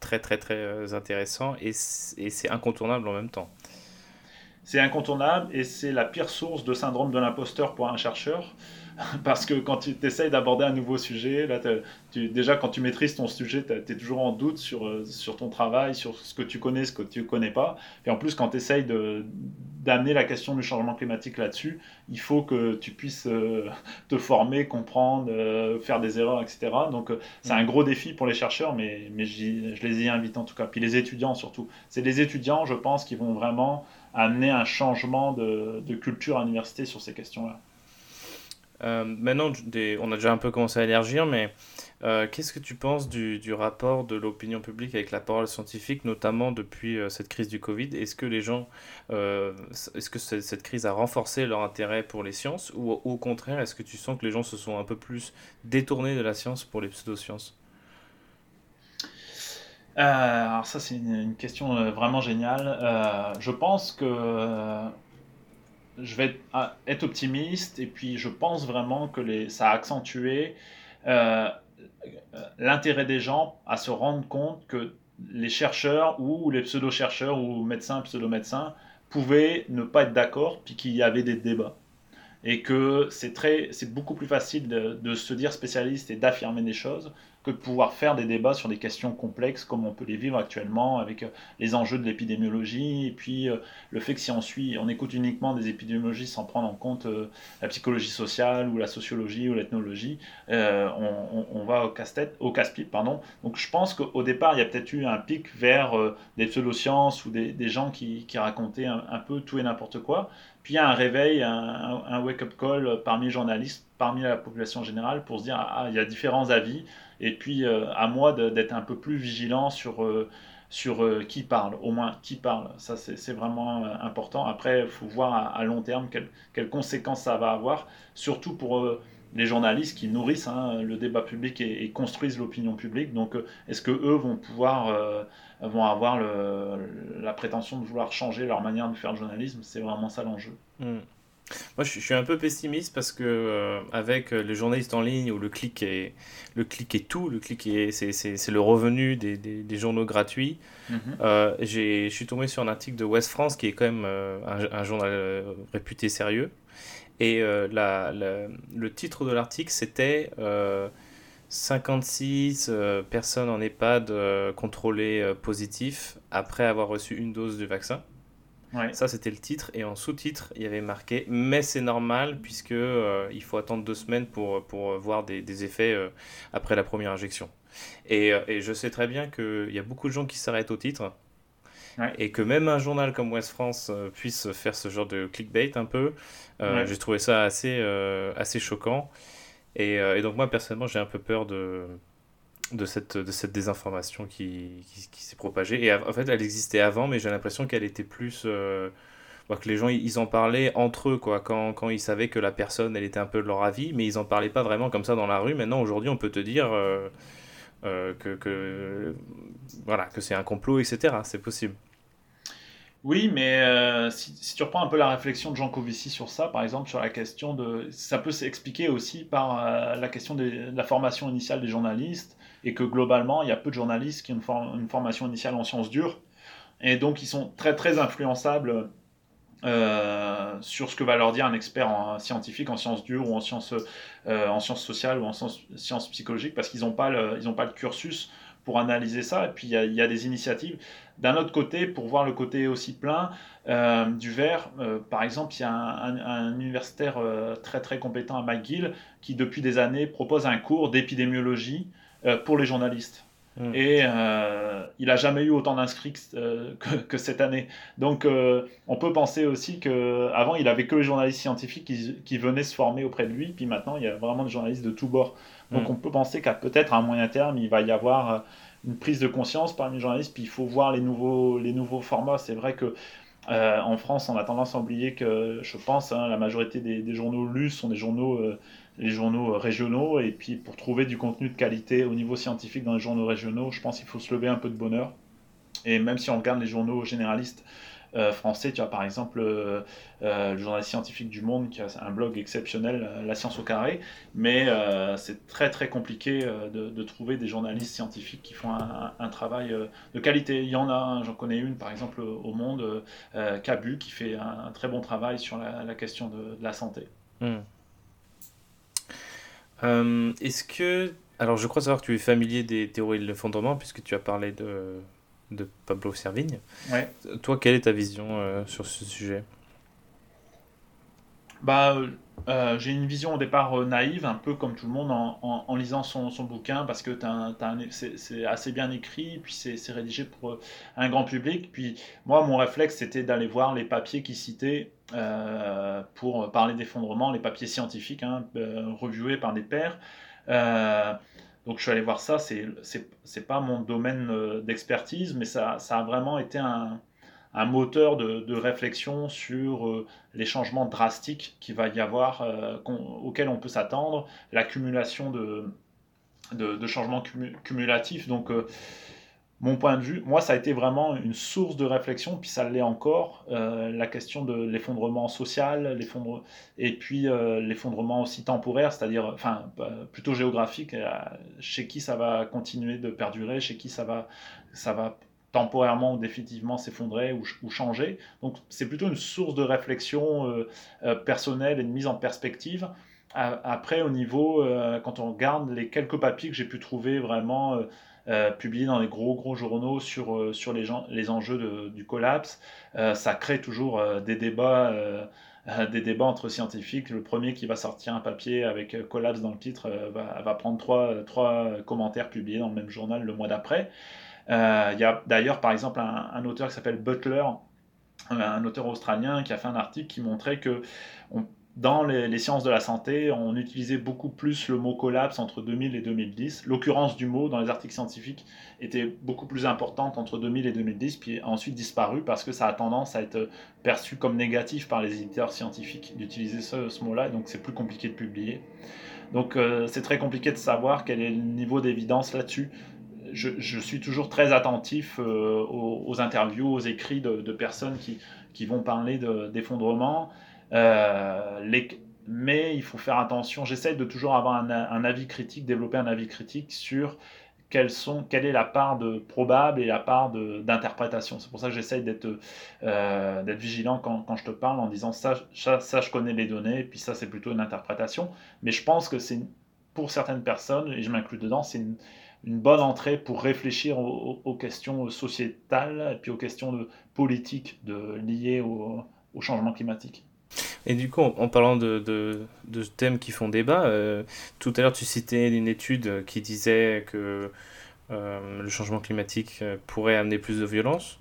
très, très, très euh, intéressant et c'est incontournable en même temps. C'est incontournable et c'est la pire source de syndrome de l'imposteur pour un chercheur. Parce que quand tu essayes d'aborder un nouveau sujet, là, tu, déjà quand tu maîtrises ton sujet, tu es toujours en doute sur, sur ton travail, sur ce que tu connais, ce que tu ne connais pas. Et en plus, quand tu essayes d'amener la question du changement climatique là-dessus, il faut que tu puisses euh, te former, comprendre, euh, faire des erreurs, etc. Donc euh, c'est un mm. gros défi pour les chercheurs, mais, mais je les y invite en tout cas. Puis les étudiants surtout. C'est les étudiants, je pense, qui vont vraiment amener un changement de, de culture à l'université sur ces questions-là. Euh, maintenant, on a déjà un peu commencé à élargir, mais euh, qu'est-ce que tu penses du, rapport de l'opinion publique avec la parole scientifique, notamment depuis euh, cette crise du Covid? Est-ce que les gens, est-ce que cette crise a renforcé leur intérêt pour les sciences, ou au contraire, est-ce que tu sens que les gens se sont un peu plus détournés de la science pour les pseudosciences? Alors ça c'est une, question vraiment géniale. je pense que je vais être optimiste et puis je pense vraiment que ça a accentué euh, l'intérêt des gens à se rendre compte que les chercheurs ou les pseudo-chercheurs ou médecins, pseudo-médecins pouvaient ne pas être d'accord puis qu'il y avait des débats. Et que c'est très, c'est beaucoup plus facile de, de se dire spécialiste et d'affirmer des choses que de pouvoir faire des débats sur des questions complexes comme on peut les vivre actuellement avec euh, les enjeux de l'épidémiologie et puis euh, le fait que si on suit, on écoute uniquement des épidémiologies sans prendre en compte euh, la psychologie sociale ou la sociologie ou l'ethnologie, on, va au casse-tête, au casse-pipe, pardon. Donc je pense qu'au départ, il y a peut-être eu un pic vers des pseudosciences ou des, des gens qui, qui racontaient un, un, peu tout et n'importe quoi. Puis il y a un réveil, un, un wake-up call parmi les journalistes, parmi la population générale pour se dire, ah, il y a différents avis et puis, euh, à moi d'être un peu plus vigilant sur, euh, sur euh, qui parle, au moins qui parle. Ça, c'est vraiment important. Après, il faut voir à, long terme quelles, conséquences ça va avoir, surtout pour les journalistes qui nourrissent hein, le débat public et, construisent l'opinion publique. Donc, est-ce que eux vont pouvoir, vont avoir la prétention de vouloir changer leur manière de faire le journalisme? C'est vraiment ça l'enjeu. Hmm. Moi, je suis un peu pessimiste parce que euh, avec euh, les journalistes en ligne où le clic est le clic est tout, le clic est c'est le revenu des, des, des journaux gratuits. Mhm. Euh, j'ai je suis tombé sur un article de West France qui est quand même un, un, journal réputé sérieux et la, le titre de l'article c'était 56 personnes en EHPAD contrôlées positives après avoir reçu une dose du vaccin. Ça, c'était le titre. Et en sous-titre, il y avait marqué Mais c'est normal, puisque euh, il faut attendre deux semaines pour, pour voir des, des effets euh, après la première injection. Et, euh, et je sais très bien qu'il y a beaucoup de gens qui s'arrêtent au titre. Et que même un journal comme West France puisse faire ce genre de clickbait un peu, j'ai trouvé ça assez, assez choquant. Et, et, donc moi personnellement j'ai un peu peur de, de cette, de cette désinformation qui, qui, s'est propagée. Et en fait, elle existait avant, mais j'ai l'impression qu'elle était plus. Euh, que les gens, ils en parlaient entre eux, quoi, quand, quand, ils savaient que la personne, elle était un peu de leur avis, mais ils en parlaient pas vraiment comme ça dans la rue. Maintenant, aujourd'hui, on peut te dire euh, euh, que, que, voilà, que c'est un complot, etc. C'est possible. Oui, mais si, si, tu reprends un peu la réflexion de Jean Covici sur ça, par exemple, sur la question de. Ça peut s'expliquer aussi par la question de la formation initiale des journalistes, et que globalement, il y a peu de journalistes qui ont une, formation initiale en sciences dures. Et donc, ils sont très, très influençables euh, sur ce que va leur dire un expert en, scientifique en sciences dures ou en sciences, euh, sociales ou en sciences, psychologiques parce qu'ils n'ont pas, le, pas le cursus pour analyser ça. Et puis il y a, des initiatives. D'un autre côté, pour voir le côté aussi plein euh, du verre, par exemple, il y a un, universitaire très très compétent à McGill qui depuis des années propose un cours d'épidémiologie pour les journalistes. Mm. Et euh, il n'a jamais eu autant d'inscrits euh, que, cette année. Donc euh, on peut penser aussi qu'avant, il avait que les journalistes scientifiques qui, venaient se former auprès de lui, puis maintenant, il y a vraiment des journalistes de tous bords. Donc mm. on peut penser qu'à peut-être à un moyen terme, il va y avoir une prise de conscience parmi les journalistes, puis il faut voir les nouveaux, les nouveaux formats. C'est vrai que en France, on a tendance à oublier que, je pense, hein, la majorité des, des, journaux lus sont des journaux les journaux régionaux. Et puis pour trouver du contenu de qualité au niveau scientifique dans les journaux régionaux, je pense qu'il faut se lever un peu de bonheur. Et même si on regarde les journaux généralistes euh, français, tu as par exemple euh, euh, le journal scientifique du Monde qui a un blog exceptionnel, La science au carré, mais c'est très très compliqué de, trouver des journalistes scientifiques qui font un, travail de qualité. Il y en a, j'en connais une par exemple au Monde, Cabu, qui fait un, très bon travail sur la, question de, la santé. Hmm. Euh, est-ce que. Alors, je crois savoir que tu es familier des théories de l'effondrement, puisque tu as parlé de, de Pablo Servigne. Ouais. Toi, quelle est ta vision euh, sur ce sujet? Bah, euh, J'ai une vision au départ naïve, un peu comme tout le monde, en, lisant son, bouquin, parce que c'est assez bien écrit, puis c'est rédigé pour un grand public. Puis moi, mon réflexe, c'était d'aller voir les papiers qu'il citait euh, pour parler d'effondrement, les papiers scientifiques hein, euh, par des pairs. Euh, donc je suis allé voir ça, c'est pas mon domaine d'expertise, mais ça a vraiment été un, un moteur de, réflexion sur les changements drastiques qu'il va y avoir, auxquels on peut s'attendre, l'accumulation de, changements cumulatifs. Donc mon point de vue, moi, ça a été vraiment une source de réflexion, puis ça l'est encore, euh, la question de l'effondrement social, et puis euh, l'effondrement aussi temporaire, c'est-à-dire, enfin, euh, plutôt géographique, chez qui ça va continuer de perdurer, chez qui ça va, ça va temporairement ou définitivement s'effondrer ou, changer. Donc, c'est plutôt une source de réflexion personnelle et de mise en perspective. Après, au niveau, quand on regarde les quelques papiers que j'ai pu trouver vraiment euh, publié dans les gros gros journaux sur, euh, sur les, gens, les enjeux du collapse. Euh, ça crée toujours des débats. des débats entre scientifiques. Le premier qui va sortir un papier avec collapse dans le titre va, va, prendre trois, trois, commentaires publiés dans le même journal le mois d'après. Il y a d'ailleurs par exemple un, auteur qui s'appelle Butler, un auteur australien qui a fait un article qui montrait que dans les, sciences de la santé, on utilisait beaucoup plus le mot collapse entre 2000 et 2010. L'occurrence du mot dans les articles scientifiques était beaucoup plus importante entre 2000 et 2010, puis a ensuite disparu parce que ça a tendance à être perçu comme négatif par les éditeurs scientifiques d'utiliser ce, mot-là, donc c'est plus compliqué de publier. Donc euh, c'est très compliqué de savoir quel est le niveau d'évidence là-dessus. Je, suis toujours très attentif euh, aux, interviews, aux écrits de, personnes qui, qui vont parler d'effondrement. Euh, mais il faut faire attention. J'essaie de toujours avoir un, avis critique, développer un avis critique sur sont, quelle est la part de probable et la part d'interprétation. C'est pour ça que j'essaie d'être euh, vigilant quand, quand, je te parle en disant ça, ça, je connais les données, puis ça, c'est plutôt une interprétation. Mais je pense que c'est pour certaines personnes, et je m'inclus dedans, c'est une, bonne entrée pour réfléchir aux, questions sociétales et puis aux questions de liées au, changement climatique. Et du coup, en, parlant de, thèmes qui font débat, euh, tout à l'heure tu citais une étude qui disait que euh, le changement climatique euh, pourrait amener plus de violence.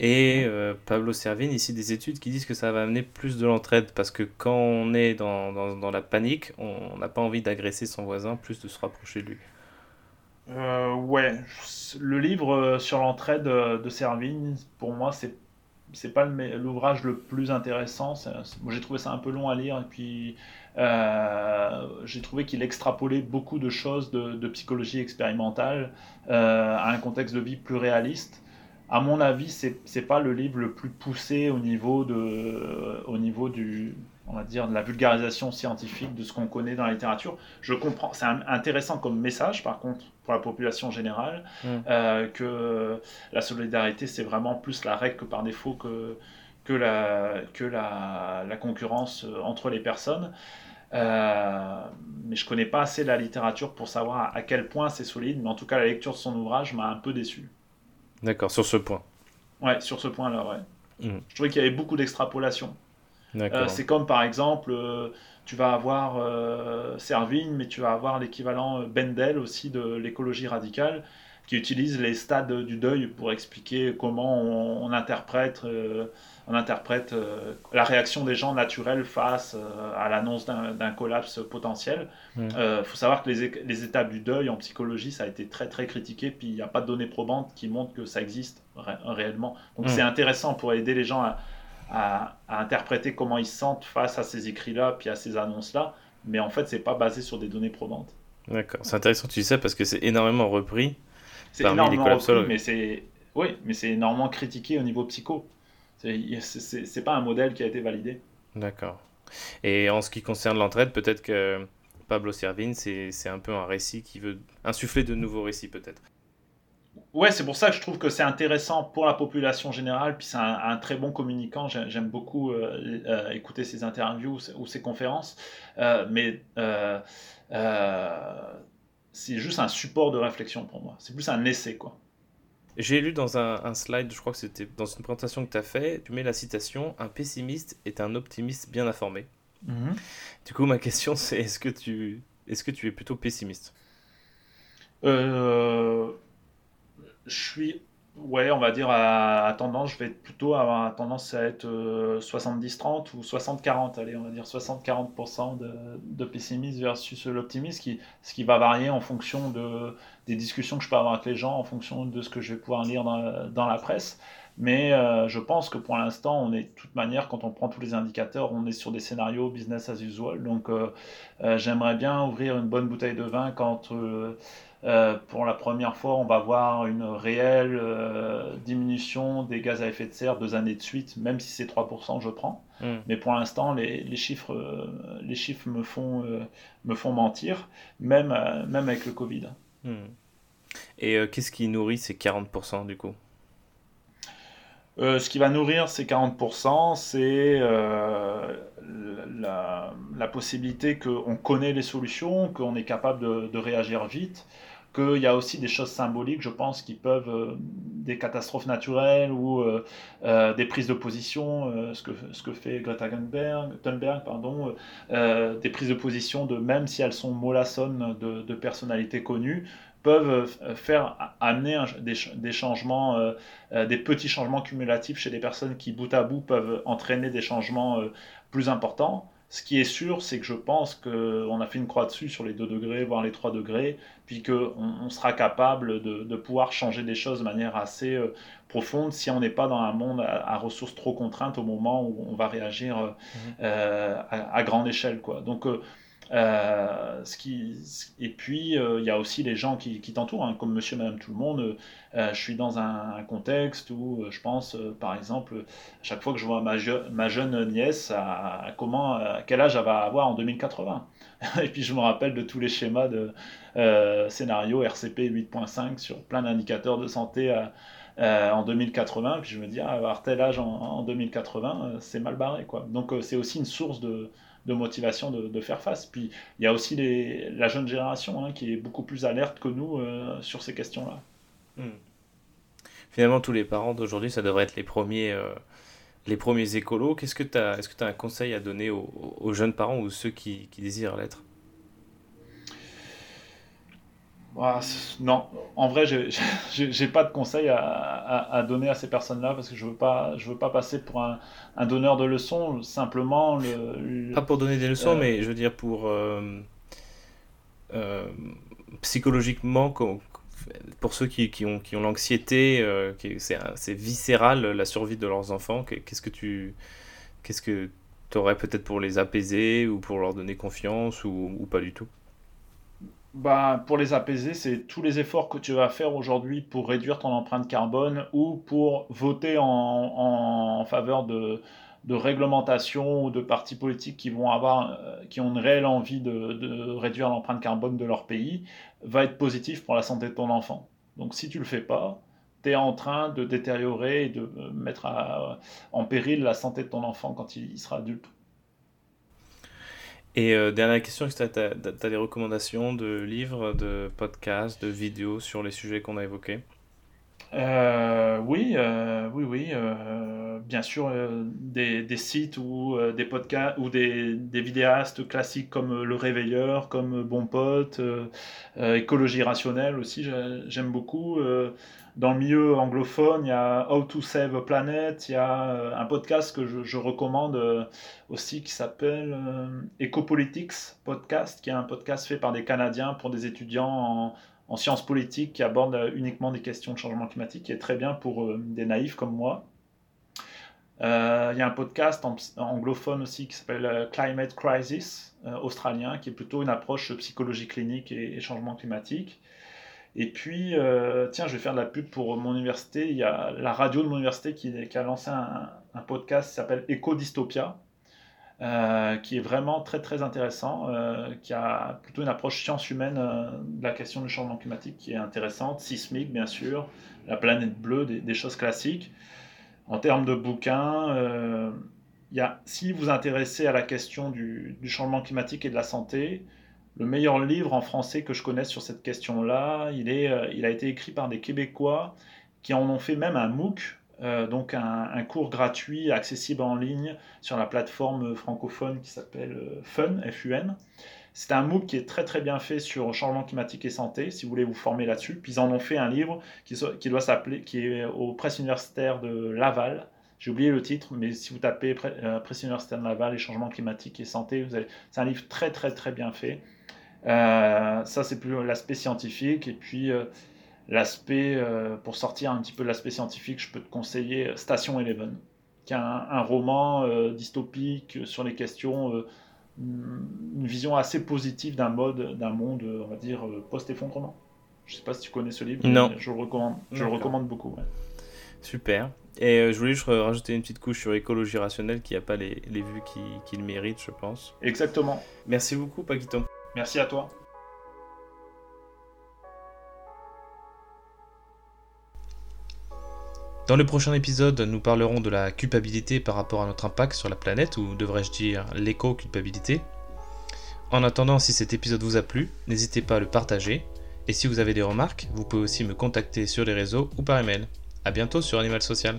Et Pablo Servigne, ici, des études qui disent que ça va amener plus de l'entraide, parce que quand on est dans, dans, la panique, on n'a pas envie d'agresser son voisin, plus de se rapprocher de lui. ouais, le livre sur l'entraide de Servigne, pour moi, c'est c'est pas l'ouvrage le, plus intéressant. J'ai trouvé ça un peu long à lire et puis euh, j'ai trouvé qu'il extrapolait beaucoup de choses de, psychologie expérimentale euh, à un contexte de vie plus réaliste. À mon avis, c'est n'est pas le livre le plus poussé au niveau, de, au niveau du, on va dire, de la vulgarisation scientifique de ce qu'on connaît dans la littérature. Je comprends, c'est intéressant comme message, par contre, pour la population générale, mm. euh, que la solidarité, c'est vraiment plus la règle que par défaut que, que, la, que la, la concurrence euh, entre les personnes. Euh, mais je connais pas assez la littérature pour savoir à quel point c'est solide, mais en tout cas, la lecture de son ouvrage m'a un peu déçu. D'accord, sur ce point. Ouais, sur ce point-là, ouais. Mm. Je trouvais qu'il y avait beaucoup d'extrapolation. Euh, c'est comme par exemple, euh, tu vas avoir euh, Servigne, mais tu vas avoir l'équivalent Bendel aussi de l'écologie radicale, qui utilise les stades du deuil pour expliquer comment on, interprète, on interprète la réaction des gens naturels face à l'annonce d'un collapse potentiel. Il faut savoir que les, les, étapes du deuil en psychologie, ça a été très très critiqué, puis il n'y a pas de données probantes qui montrent que ça existe réellement. Donc c'est intéressant pour aider les gens à, à, interpréter comment ils se sentent face à ces écrits-là, puis à ces annonces-là, mais en fait, c'est pas basé sur des données probantes. D'accord, c'est intéressant que tu dis ça parce que c'est énormément repris. C'est énormément repris, mais c'est oui, mais c'est énormément critiqué au niveau psycho. C'est pas un modèle qui a été validé. D'accord. Et en ce qui concerne l'entraide, peut-être que Pablo Servine, c'est un peu un récit qui veut insuffler de nouveaux récits, peut-être. Ouais, c'est pour ça que je trouve que c'est intéressant pour la population générale, puis c'est un, très bon communicant. J'aime beaucoup euh, euh, écouter ses interviews ou ses conférences, euh, mais c'est juste un support de réflexion pour moi. C'est plus un essai, quoi. J'ai lu dans un, slide, je crois que c'était dans une présentation que tu as fait, tu mets la citation Un pessimiste est un optimiste bien informé. Mm-hmm. Du coup, ma question c'est est-ce que, tu, est -ce que tu es plutôt pessimiste? Euh, je suis, ouais, on va dire à, tendance, je vais plutôt avoir tendance à être 70-30 euh, ou 60-40, allez, on va dire 60-40% de, de pessimisme versus l'optimisme, qui, ce qui va varier en fonction de, des discussions que je peux avoir avec les gens, en fonction de ce que je vais pouvoir lire dans, dans la presse. Mais euh, je pense que pour l'instant, on est de toute manière, quand on prend tous les indicateurs, on est sur des scénarios business as usual. Donc euh, j'aimerais bien ouvrir une bonne bouteille de vin quand euh, pour la première fois, on va voir une réelle euh, diminution des gaz à effet de serre deux années de suite, même si c'est 3%, je prends. Hmm. Mais pour l'instant, les, les, chiffres, euh, les chiffres me font, me font mentir, même, même avec le Covid. Hmm. Et qu'est-ce qui nourrit ces 40% du coup? Ce qui va nourrir ces 40%, c'est la, la, possibilité qu'on connaît les solutions, qu'on est capable de, de réagir vite, qu'il y a aussi des choses symboliques, je pense, qui peuvent, euh, des catastrophes naturelles ou euh, euh, des prises de position, ce, que, ce que fait Greta Thunberg, pardon, des prises de position, de, même si elles sont mollassonnes de, personnalités connues, peuvent faire amener des, des, changements, des petits changements cumulatifs chez des personnes qui, bout à bout, peuvent entraîner des changements plus importants. Ce qui est sûr, c'est que je pense qu'on a fait une croix dessus sur les 2 degrés, voire les 3 degrés, puis qu'on on sera capable de, pouvoir changer des choses de manière assez euh, profonde si on n'est pas dans un monde à, ressources trop contraintes au moment où on va réagir euh, mmh. euh, à, grande échelle. Quoi. Donc, euh, et puis, euh, il y a aussi les gens qui, t'entourent, hein, comme monsieur, madame, tout le monde. Euh, je suis dans un, contexte où je pense, par exemple, à chaque fois que je vois ma, jeune nièce, à, comment, à quel âge elle va avoir en 2080. et puis, je me rappelle de tous les schémas de scénario RCP 8.5 sur plein d'indicateurs de santé en 2080. Puis je me dis, ah, avoir tel âge en, en 2080, c'est mal barré. Quoi. Donc, c'est aussi une source de de motivation de, faire face. Puis il y a aussi la jeune génération hein, qui est beaucoup plus alerte que nous euh, sur ces questions-là. Hmm. Finalement, tous les parents d'aujourd'hui, ça devrait être les premiers, euh, les premiers écolos. Qu'est-ce que tu as, est-ce que as un conseil à donner aux, jeunes parents ou ceux qui désirent l'être? Non, en vrai, j'ai pas de conseils à, donner à ces personnes-là parce que je veux pas, je veux pas passer pour un, donneur de leçons. Simplement, le, pas pour donner des leçons, euh, mais je veux dire pour euh, euh, psychologiement, pour ceux qui, qui ont, qui ont l'anxiété, c'est viscéral la survie de leurs enfants. Qu'est-ce que tu, qu'est-ce que peut-être pour les apaiser ou pour leur donner confiance ou, ou pas du tout? Bah, pour les apaiser, c'est tous les efforts que tu vas faire aujourd'hui pour réduire ton empreinte carbone ou pour voter en, faveur de, de réglementation ou de partis politiques qui vont avoir, euh, qui ont une réelle envie de, réduire l'empreinte carbone de leur pays, va être positif pour la santé de ton enfant. Donc si tu le fais pas, tu es en train de détériorer et de mettre en péril la santé de ton enfant quand il sera adulte. Et euh, dernière question, tu as, des recommandations de livres, de podcasts, de vidéos sur les sujets qu'on a évoqués? Euh, oui, euh, oui, oui. bien sûr, des, sites ou des podcasts ou des, vidéastes classiques comme Le Réveilleur, comme Bon Pote, Écologie rationnelle aussi, j'aime beaucoup. Dans le milieu anglophone, il y a How to Save a Planet, il y a euh, un podcast que je, recommande euh, aussi qui s'appelle euh, Ecopolitics Podcast, qui est un podcast fait par des Canadiens pour des étudiants en, sciences politiques qui abordent uniquement des questions de changement climatique, qui est très bien pour des naïfs comme moi. il y a un podcast anglophone aussi qui s'appelle Climate Crisis, australien, qui est plutôt une approche psychologie clinique et changement climatique. Et puis, euh, tiens, je vais faire de la pub pour mon université. Il y a la radio de mon université qui, a lancé un, podcast qui s'appelle Eco Dystopia, euh, qui est vraiment très très intéressant, euh, qui a plutôt une approche science humaine de la question du changement climatique qui est intéressante, sismique bien sûr, la planète bleue, des, choses classiques. En termes de bouquins, il y a, si vous vous intéressez à la question du changement climatique et de la santé, le meilleur livre en français que je connaisse sur cette question-là. Il, est, euh, il a été écrit par des Québécois qui en ont fait même un MOOC, euh, donc un, cours gratuit accessible en ligne sur la plateforme francophone qui s'appelle euh, Fun, FUN. C'est un MOOC qui est très très bien fait sur changement climatique et santé, si vous voulez vous former là-dessus. Puis ils en ont fait un livre qui, doit s'appeler, qui est au Presse universitaire de Laval. J'ai oublié le titre, mais si vous tapez Presse universitaire de Laval et changement climatique et santé, c'est un livre très très très bien fait. Euh, ça, c'est plus l'aspect scientifique. Et puis, euh, l'aspect, euh, pour sortir un petit peu de l'aspect scientifique, je peux te conseiller Station Eleven, qui est un, roman dystopique sur les questions, une vision assez positive d'un mode, d'un monde, on va dire, post-effondrement. Je sais pas si tu connais ce livre, non. je le recommande, je le recommande beaucoup. Super. Et je voulais juste rajouter une petite couche sur écologie rationnelle qui n'a pas les, les vues qu'il mérite, je pense. Exactement. Merci beaucoup, Paquito. Merci à toi. Dans le prochain épisode, nous parlerons de la culpabilité par rapport à notre impact sur la planète, ou devrais-je dire l'éco-culpabilité. En attendant, si cet épisode vous a plu, n'hésitez pas à le partager, et si vous avez des remarques, vous pouvez aussi me contacter sur les réseaux ou par email. A bientôt sur Animal Social.